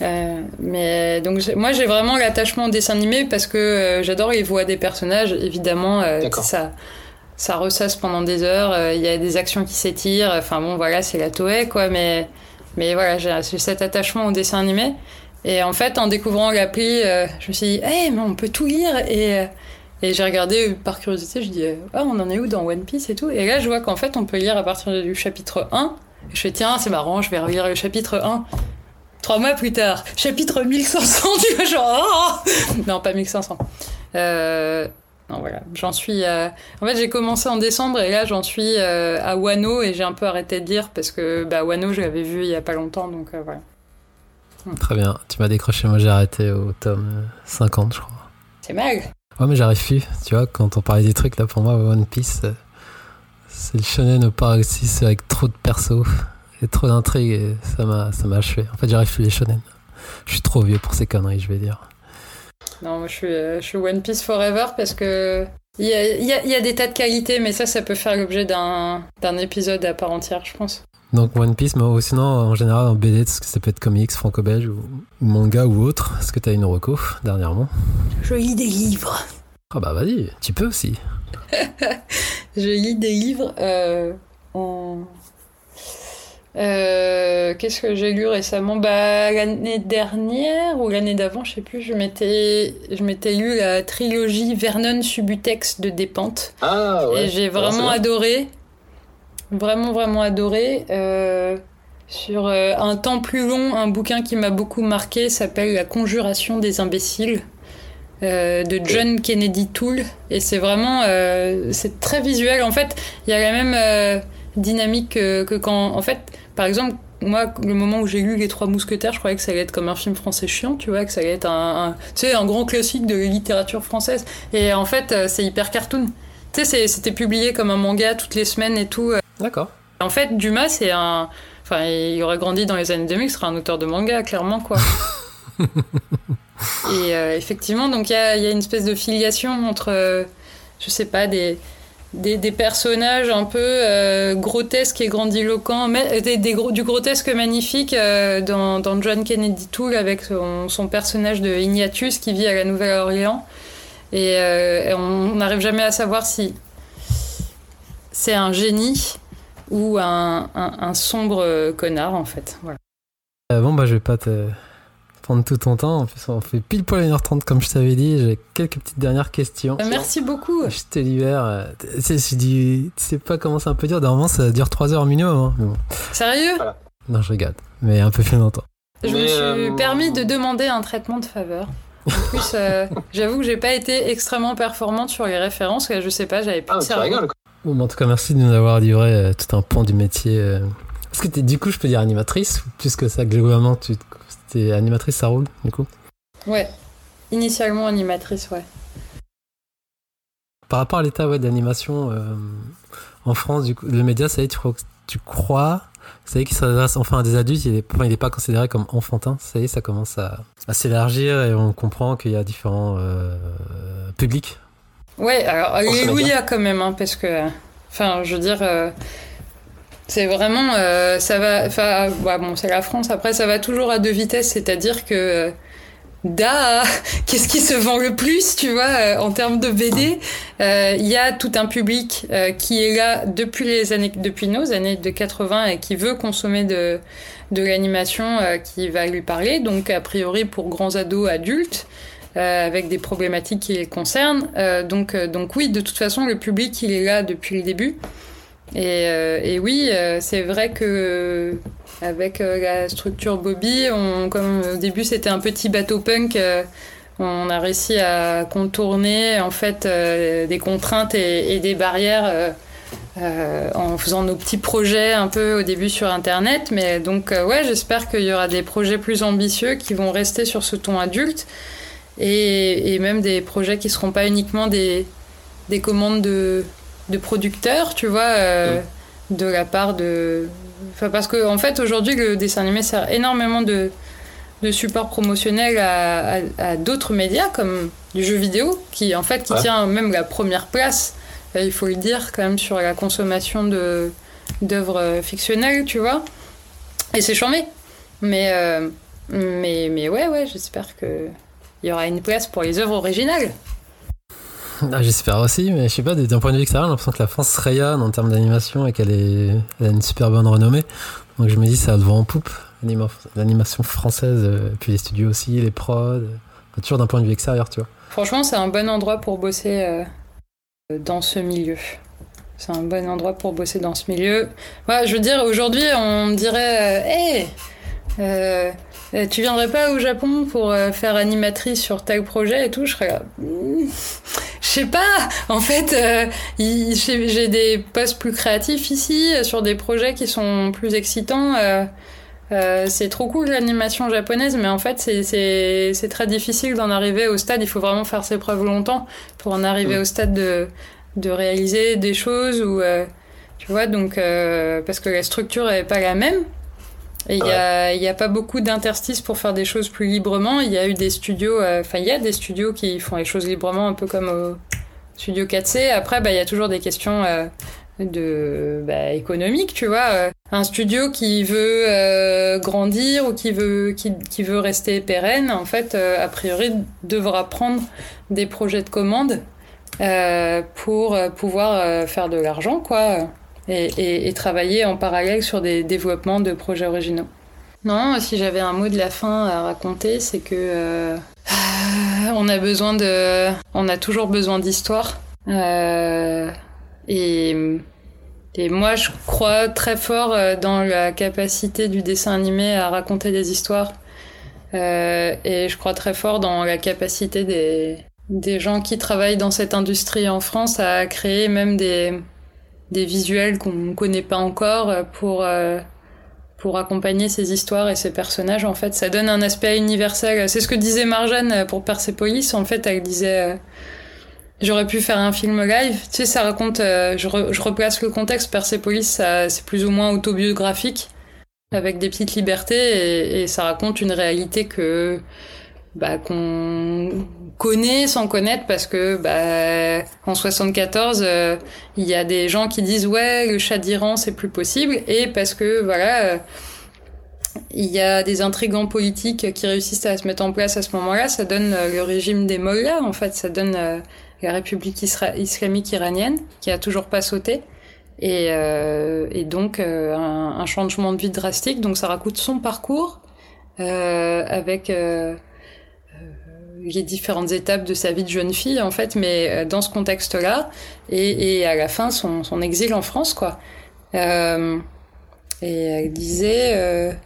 Euh, mais donc j'ai- moi j'ai vraiment l'attachement au dessin animé parce que euh, j'adore les voix des personnages. Évidemment, euh, ça ça ressasse pendant des heures. euh, Il y a des actions qui s'étirent. Enfin bon, voilà, c'est la Toei quoi. Mais mais voilà, j'ai cet attachement au dessin animé. Et en fait, en découvrant l'appli, euh, je me suis dit, hey, mais on peut tout lire. Et, euh, et j'ai regardé euh, par curiosité, je dis, euh, ah, on en est où dans One Piece et tout. Et là, je vois qu'en fait, on peut lire à partir du chapitre 1 Je fais tiens, c'est marrant, je vais relire le chapitre 1. Trois mois plus tard, chapitre 1500, tu vois, genre. Oh non, pas 1500. Euh, non, voilà, j'en suis. En fait, j'ai commencé en décembre et là, j'en suis euh, à Wano et j'ai un peu arrêté de lire parce que bah, Wano, je l'avais vu il y a pas longtemps, donc euh, voilà. Très bien, tu m'as décroché, moi j'ai arrêté au tome 50, je crois. C'est mal. Ouais, mais j'arrive plus, tu vois, quand on parlait des trucs, là, pour moi, One Piece, c'est le shonen au paroxysme avec trop de persos et trop d'intrigues et ça m'a, ça m'a achevé. En fait, j'arrive plus les shonen. Je suis trop vieux pour ces conneries, je vais dire. Non, moi je suis, je suis One Piece Forever parce que il y a, y, y a, des tas de qualités, mais ça, ça peut faire l'objet d'un, d'un épisode à part entière, je pense. Donc One Piece, mais sinon en général en BD, ça peut être comics, franco-belge ou, manga ou autre. Est-ce que tu as une reco dernièrement? Je lis des livres. Ah bah vas-y, tu peux aussi. je lis des livres euh, en... Euh, Qu'est-ce que j'ai lu récemment? Bah l'année dernière ou l'année d'avant, je sais plus. Je m'étais, je m'étais lu la trilogie Vernon Subutex de Despentes. Ah ouais. Et j'ai vraiment adoré vraiment vraiment adoré. Euh, sur euh, un temps plus long, un bouquin qui m'a beaucoup marqué s'appelle La Conjuration des imbéciles euh, de John Kennedy Toole et c'est vraiment euh, c'est très visuel. En fait, il y a la même dynamique que, que, quand en fait, par exemple. Moi, le moment où j'ai lu Les Trois Mousquetaires, je croyais que ça allait être comme un film français chiant, tu vois, que ça allait être un, un tu sais, un grand classique de la littérature française. Et en fait, euh, c'est hyper cartoon. Tu sais, c'était publié comme un manga toutes les semaines et tout. D'accord. En fait, Dumas, c'est un. Enfin, il aurait grandi dans les années 2000, il serait un auteur de manga, clairement, quoi. et euh, effectivement, donc il y a, y a, une espèce de filiation entre, euh, je sais pas, des, des, des personnages un peu euh, grotesques et grandiloquents, mais des, des, du grotesque magnifique euh, dans, John Kennedy Toole avec son, son, personnage de Ignatius qui vit à la Nouvelle-Orléans. Et, on n'arrive jamais à savoir si c'est un génie ou un, un, sombre connard en fait. Euh, bon bah je vais pas te prendre tout ton temps. En plus on fait pile poil 1h30 comme je t'avais dit. J'ai quelques petites dernières questions. Euh, merci beaucoup. Je te libère. Je dis, tu sais pas comment ça peut dire. Normalement ça dure 3 heures minimum. Hein. Bon. Sérieux? Voilà. Non je regarde. Mais un peu plus longtemps. Je Mais me suis euh... permis de demander un traitement de faveur. En plus, euh, j'avoue que j'ai pas été extrêmement performante sur les références. Je sais pas, j'avais plus ah, de cerveau. Rigoles, Bon, en tout cas, merci de nous avoir livré euh, tout un pan du métier. Euh. Est-ce que du coup, je peux dire animatrice ou plus que ça, globalement, tu es animatrice, ça roule, du coup Ouais, initialement animatrice, ouais. Par rapport à l'état ouais, d'animation euh, en France, du coup, le média, ça y est, tu crois, tu crois ça y est qu'il s'adresse enfin à des adultes, il n'est enfin, pas considéré comme enfantin, ça y est, ça commence à, à s'élargir et on comprend qu'il y a différents euh, publics. Ouais, alors alléluia quand même, hein, parce que, enfin, je veux dire, euh, c'est vraiment, euh, ça va, enfin, bon, c'est la France. Après, ça va toujours à deux vitesses, c'est-à-dire que, da, qu'est-ce qui se vend le plus, tu vois, euh, en termes de BD Il euh, y a tout un public euh, qui est là depuis les années, depuis nos années de 80 et qui veut consommer de de l'animation, qui va lui parler. Donc, a priori, pour grands ados, adultes. Euh, avec des problématiques qui les concernent. Euh, donc, euh, donc oui, de toute façon, le public, il est là depuis le début. Et, et oui, c'est vrai que avec la structure Bobby, comme au début c'était un petit bateau punk, on a réussi à contourner en fait des contraintes et, des barrières. Euh, en faisant nos petits projets un peu au début sur internet mais donc euh, ouais j'espère qu'il y aura des projets plus ambitieux qui vont rester sur ce ton adulte et, même des projets qui seront pas uniquement des commandes de, de producteurs, tu vois, euh, mmh. de la part de. Enfin, parce qu'en en fait, aujourd'hui, le dessin animé sert énormément de, de support promotionnel à, à, à d'autres médias, comme du jeu vidéo, qui en fait qui ouais. tient même la première place, il faut le dire, quand même, sur la consommation de, d'œuvres fictionnelles, tu vois. Et c'est charmé. Mais, euh, mais, mais ouais, ouais, j'espère que il y aura une place pour les œuvres originales. Ah, J'espère aussi, mais je sais pas, d'un point de vue extérieur, j'ai l'impression que la France rayonne en termes d'animation et qu'elle est... A une super bonne renommée. Donc je me dis, ça a le en poupe, l'animation française, euh, puis les studios aussi, les prods, toujours d'un point de vue extérieur, tu vois. Franchement, c'est un bon endroit pour bosser euh, dans ce milieu. c'est un bon endroit pour bosser dans ce milieu. Ouais, je veux dire, aujourd'hui, on me dirait, hé, euh, tu viendrais pas au Japon pour faire animatrice sur tel projet et tout? Je serais là, hmm, je sais pas. En fait, j'ai des postes plus créatifs ici sur des projets qui sont plus excitants. Euh, c'est trop cool l'animation japonaise, mais en fait c'est très difficile d'en arriver au stade. Il faut vraiment faire ses preuves longtemps pour en arriver mm. au stade de, de réaliser des choses ou euh, tu vois donc euh, parce que la structure est pas la même. Il n'y a, y a pas beaucoup d'interstices pour faire des choses plus librement. Il y a eu des studios, enfin il y a des studios qui font les choses librement, un peu comme au studio 4C. Après, bah, il y a toujours des questions de bah, économique, tu vois. Euh, un studio qui veut euh, grandir ou qui veut qui, qui, veut rester pérenne, en fait, euh, a priori, devra prendre des projets de commande pour pouvoir faire de l'argent, quoi, et, et, et, travailler en parallèle sur des développements de projets originaux. Non, si j'avais un mot de la fin à raconter, c'est que on a besoin de, on a toujours besoin d'histoire. Euh, et, et moi, je crois très fort euh, dans la capacité du dessin animé à raconter des histoires. Euh, et je crois très fort dans la capacité des, des gens qui travaillent dans cette industrie en France à créer même des, des visuels qu'on ne connaît pas encore pour, euh, pour accompagner ces histoires et ces personnages. En fait, ça donne un aspect universel. C'est ce que disait Marjane pour Persepolis. En fait, elle disait J'aurais pu faire un film live. Tu sais, ça raconte. Euh, je, je, replace le contexte. Persepolis, c'est plus ou moins autobiographique, avec des petites libertés, et, et ça raconte une réalité que bah, qu'on connaît sans connaître parce que bah, en 74 euh, il y a des gens qui disent ouais le chat d'Iran c'est plus possible et parce que voilà euh, il y a des intrigants politiques qui réussissent à se mettre en place à ce moment-là ça donne le régime des mollahs en fait ça donne la République islamique iranienne, qui a toujours pas sauté. Et, euh, et donc euh, un, un, changement de vie drastique. Donc ça raconte son parcours euh, avec euh, euh, les différentes étapes de sa vie de jeune fille en fait, mais dans ce contexte-là. Et, et, à la fin son, son, exil en France quoi. et elle disait,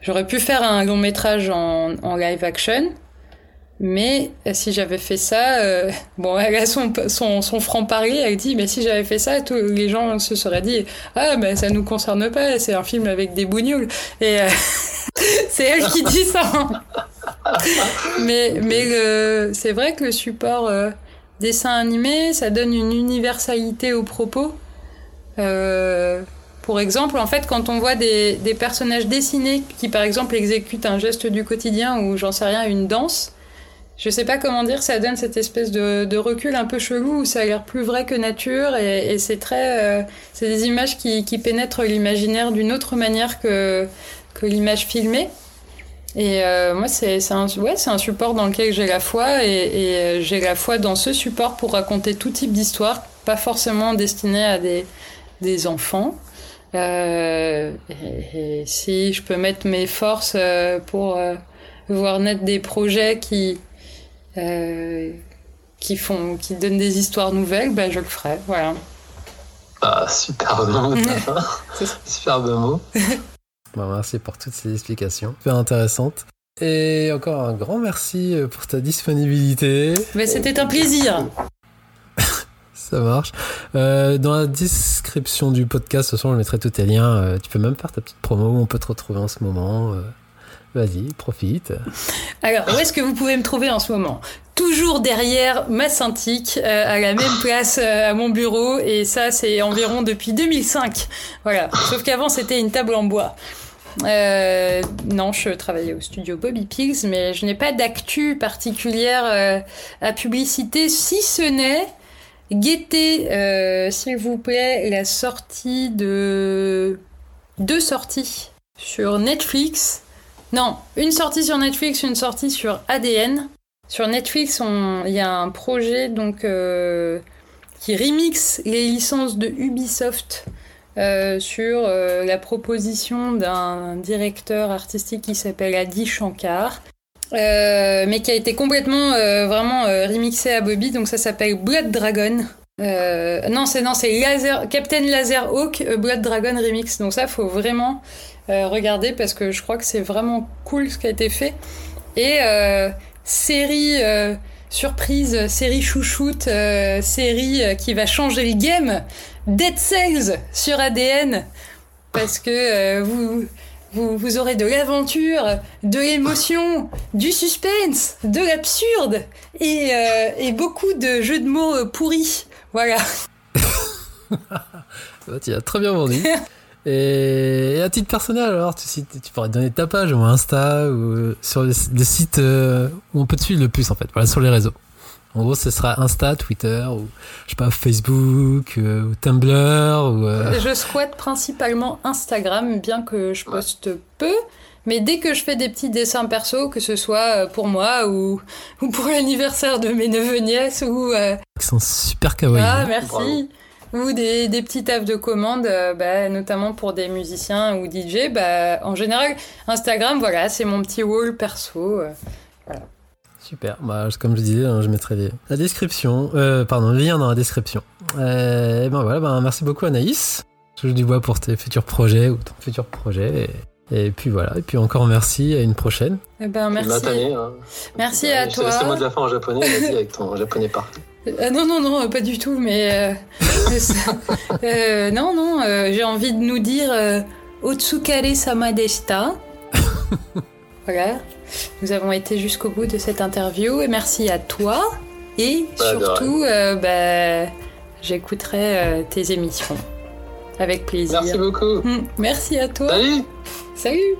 j'aurais pu faire un long métrage en, en live action. Mais euh, si j'avais fait ça, euh, bon, elle a son, son, son franc-parler, elle dit, mais si j'avais fait ça, tous les gens se seraient dit, ah, mais ça nous concerne pas, c'est un film avec des bougnoules. Et euh, c'est elle qui dit ça. mais mais c'est vrai que le support euh, dessin animé, ça donne une universalité aux propos. pour exemple, en fait, quand on voit des, personnages dessinés qui, par exemple, exécutent un geste du quotidien ou, j'en sais rien, une danse, je sais pas comment dire, ça donne cette espèce de, recul un peu chelou où ça a l'air plus vrai que nature et, c'est très, euh, c'est des images qui, pénètrent l'imaginaire d'une autre manière que l'image filmée. Et euh, moi, c'est un, ouais, un support dans lequel j'ai la foi et, et euh, j'ai la foi dans ce support pour raconter tout type d'histoire, pas forcément destinées à des, des enfants. Euh, et, et, si je peux mettre mes forces pour voir naître des projets qui, euh, qui font, qui donnent des histoires nouvelles, ben je le ferai. Voilà. Ah, super mot, super mot. Merci pour toutes ces explications, super intéressantes. Et encore un grand merci euh, pour ta disponibilité. Mais c'était un plaisir. Ça marche. Euh, dans la description du podcast, ce soir, je mettrai tous tes liens. Euh, tu peux même faire ta petite promo où on peut te retrouver en ce moment. Euh, Vas-y, profite. Alors, où est-ce que vous pouvez me trouver en ce moment? Toujours derrière ma euh, à la même place euh, à mon bureau, et ça, c'est environ depuis 2005. Voilà. Sauf qu'avant, c'était une table en bois. Euh, non, je travaillais au studio Bobby Pigs, mais je n'ai pas d'actu particulière euh, à publicité, si ce n'est guetter, euh, s'il vous plaît, la sortie de deux sorties sur Netflix non, une sortie sur Netflix, une sortie sur ADN. Sur Netflix, il y a un projet donc qui remixe les licences de Ubisoft euh, sur euh, la proposition d'un directeur artistique qui s'appelle Adi Shankar. mais qui a été complètement vraiment remixé à Bobby, donc ça s'appelle Blood Dragon. Euh, non, c'est non, c'est Laser, Captain Laser Hawk Blood Dragon Remix. Donc ça, faut vraiment regarder parce que je crois que c'est vraiment cool ce qui a été fait. Et série surprise, série chouchoute, série qui va changer le game, Dead Cells sur ADN parce que vous vous, aurez de l'aventure, de l'émotion, du suspense, de l'absurde et, euh, et, beaucoup de jeux de mots euh, pourris. Voilà. tu as très bien vendu. Et, à titre personnel, alors, tu, tu pourrais donner ta page ou Insta ou euh, sur des sites où on peut te suivre le plus en fait, voilà, sur les réseaux. En gros, ce sera Insta, Twitter, ou je sais pas, Facebook, euh, ou Tumblr, ou. Euh, je squatte principalement Instagram, bien que je poste peu. Mais dès que je fais des petits dessins perso, que ce soit euh, pour moi ou, ou pour l'anniversaire de mes neveux nièces ou. Qui sont super kawaii. Ah, hein. merci. Ou des, des petits tafs de commande, bah, notamment pour des musiciens ou DJ. Bah, en général, Instagram, voilà, c'est mon petit wall perso. voilà. Super. Bah, comme je disais, hein, je mettrai la description, euh, pardon, le lien dans la description. Euh, et ben voilà, ben merci beaucoup Anaïs. Touche du bois pour tes futurs projets ou ton futur projet. Et, puis voilà. Et puis encore merci. À une prochaine. Eh ben merci. Hein. Merci à toi. C'est moi de la fin en japonais. Vas-y avec ton japonais parfait. Euh, non, non, non, pas du tout. Mais euh, non, non. J'ai envie de nous dire Otsukare sama deshita. voilà. Nous avons été jusqu'au bout de cette interview et merci à toi. Et surtout, euh, bah, j'écouterai euh, tes émissions avec plaisir. Merci beaucoup. Hum, merci à toi. Salut. Salut.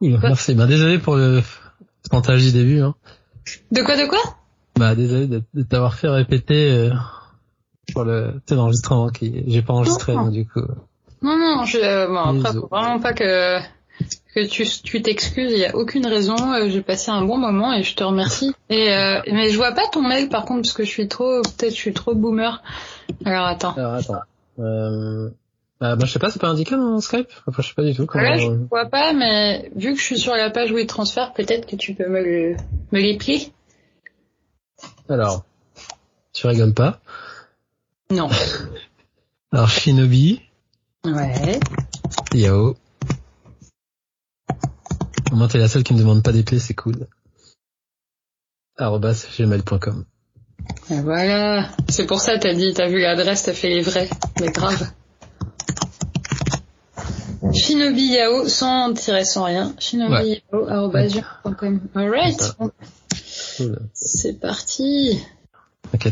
Merci. Bah, désolé pour le montage du début. Hein. De quoi, de quoi? Bah, désolé de, t'avoir fait répéter euh, pour le l'enregistrement qui j'ai pas enregistré du coup. Non, non, je, euh, bon, après, faut vraiment pas que que tu tu t'excuses. Il y a aucune raison. Euh, j'ai passé un bon moment et je te remercie. Et euh, mais je vois pas ton mail par contre parce que je suis trop peut-être je suis trop boomer. Alors attends. Alors attends. Euh... Euh, bah, je sais pas, c'est pas indiqué dans Skype? Enfin, je sais pas du tout. Comment... Ouais, je vois pas, mais vu que je suis sur la page où il transfère, peut-être que tu peux me, le... me l'éplier. Alors, tu rigoles pas? Non. Alors, Shinobi. Ouais. Yao. Au moins, t'es la seule qui me demande pas d'épeler, c'est cool. arrobas gmail.com. Voilà. C'est pour ça, t'as dit, t'as vu l'adresse, t'as fait les vrais. Mais grave. Shinobi Yao sans tirer sans rien. Shinobi Yao Alright. C'est parti.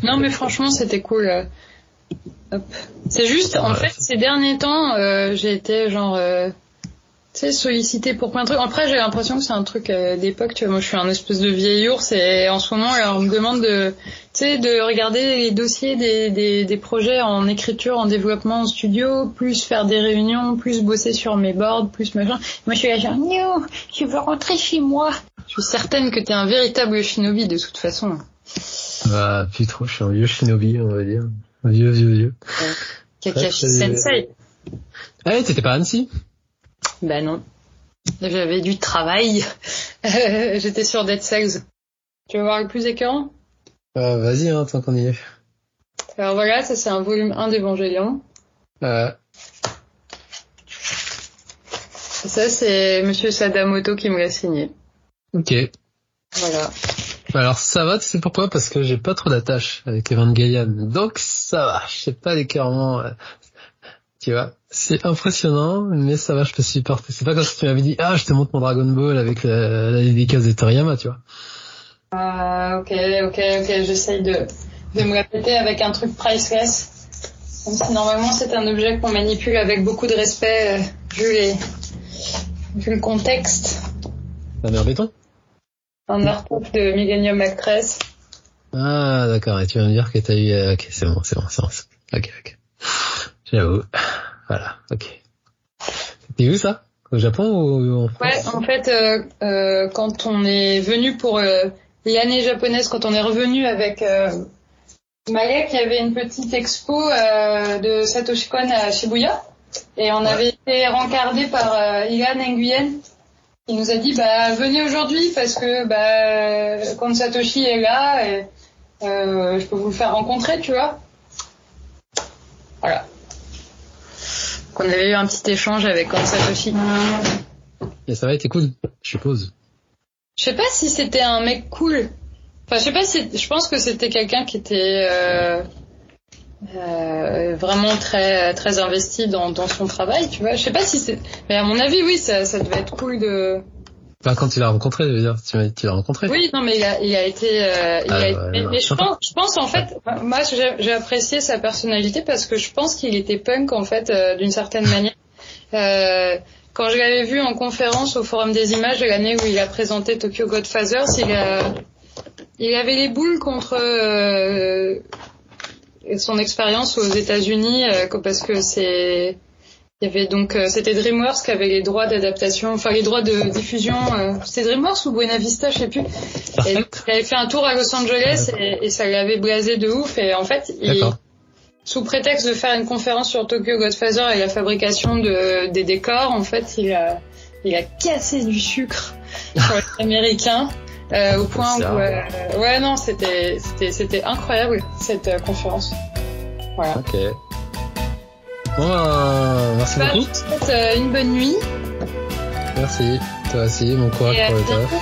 Non mais franchement c'était cool. C'est juste en fait ces derniers temps euh, j'ai été genre euh, sais, sollicité pour plein de trucs. Après, j'ai l'impression que c'est un truc euh, d'époque. Tu vois, moi, je suis un espèce de vieil ours et en ce moment, on me demande de, tu sais, de regarder les dossiers des, des, des, projets en écriture, en développement en studio, plus faire des réunions, plus bosser sur mes boards, plus machin. Moi, je suis là, genre, non, je veux rentrer chez moi? Je suis certaine que t'es un véritable shinobi de toute façon. Bah, plus trop, je suis un vieux shinobi, on va dire. Vieux, vieux, vieux. Kakashi Sensei. Ah, t'étais pas Annecy? Ben non. J'avais du travail. J'étais sur Dead Cells. Tu veux voir le plus écœurant? Euh, Vas-y, hein, tant qu'on y est. Alors voilà, ça c'est un volume 1 d'Evangélion. Euh. Ça, c'est Monsieur Sadamoto qui me l'a signé. Ok. Voilà. Alors ça va, tu sais pourquoi? Parce que j'ai pas trop d'attache avec Evangelion. Donc ça va, je sais pas l'écœurement. euh, Tu vois, c'est impressionnant, mais ça va, je peux supporter. C'est pas comme si tu m'avais dit, ah, je te montre mon Dragon Ball avec la, la dédicace de Toriyama, tu vois. Ah, ok, ok, ok, j'essaye de, de me répéter avec un truc priceless. Même si normalement c'est un objet qu'on manipule avec beaucoup de respect, euh, vu les, vu le contexte. La mère béton? Un artwork de Millennium Actress. Ah, d'accord, et tu vas me dire que t'as eu... euh, Ok, c'est bon, c'est bon, c'est bon. Ok, ok. J'avoue. Voilà, ok. C'était où ça? Au Japon ou en France? Ouais, en fait, euh, euh, quand on est venu pour euh, l'année japonaise, quand on est revenu avec euh, Malek, il y avait une petite expo euh, de Satoshi Kon à Shibuya. Et on avait été rencardé par euh, Ilan Nguyen, qui nous a dit bah venez aujourd'hui parce que bah quand Satoshi est là, et, euh, je peux vous le faire rencontrer, tu vois. Voilà. Qu'on avait eu un petit échange avec Kon Satoshi. Et ça va été cool, je suppose. Je sais pas si c'était un mec cool. Enfin, je sais pas si, je pense que c'était quelqu'un qui était euh, euh, vraiment très très investi dans, dans son travail, tu vois. Je sais pas si c'est, mais à mon avis, oui, ça, ça devait être cool de. Enfin, quand tu l'as rencontré, je veux dire, tu m'as dit que tu l'as rencontré. Oui, non, mais il a, il a été. euh, il Ah, a été- mais, ouais, mais je pense, je pense en fait, moi, j'ai j'ai apprécié sa personnalité parce que je pense qu'il était punk en fait euh, d'une certaine manière. Euh, quand je l'avais vu en conférence au Forum des Images de l'année où il a présenté Tokyo Godfathers, il, a, il avait les boules contre euh, son expérience aux États-Unis euh, parce que c'est il y avait donc euh, c'était DreamWorks qui avait les droits d'adaptation, enfin les droits de diffusion. Euh, c'était DreamWorks ou Buena Vista, je sais plus. Et donc, il avait fait un tour à Los Angeles et, et ça l'avait blasé de ouf. Et en fait, il, sous prétexte de faire une conférence sur Tokyo Godfather et la fabrication de, des décors, en fait, il a, il a cassé du sucre sur les Américains. euh, au point où, euh, ouais, non, c'était, c'était, c'était incroyable cette euh, conférence. Voilà. Ok. Bon, ben, merci Bah, beaucoup. je vous souhaite euh, une bonne nuit Merci. Toi aussi, bon courage et pour le taf.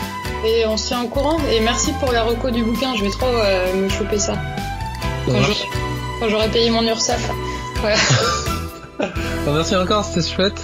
Et on se tient au courant. Et merci pour la reco du bouquin. Je vais trop euh, me choper ça. Quand j'aurai- payé mon URSAF. Voilà. Bon, merci encore, c'était chouette.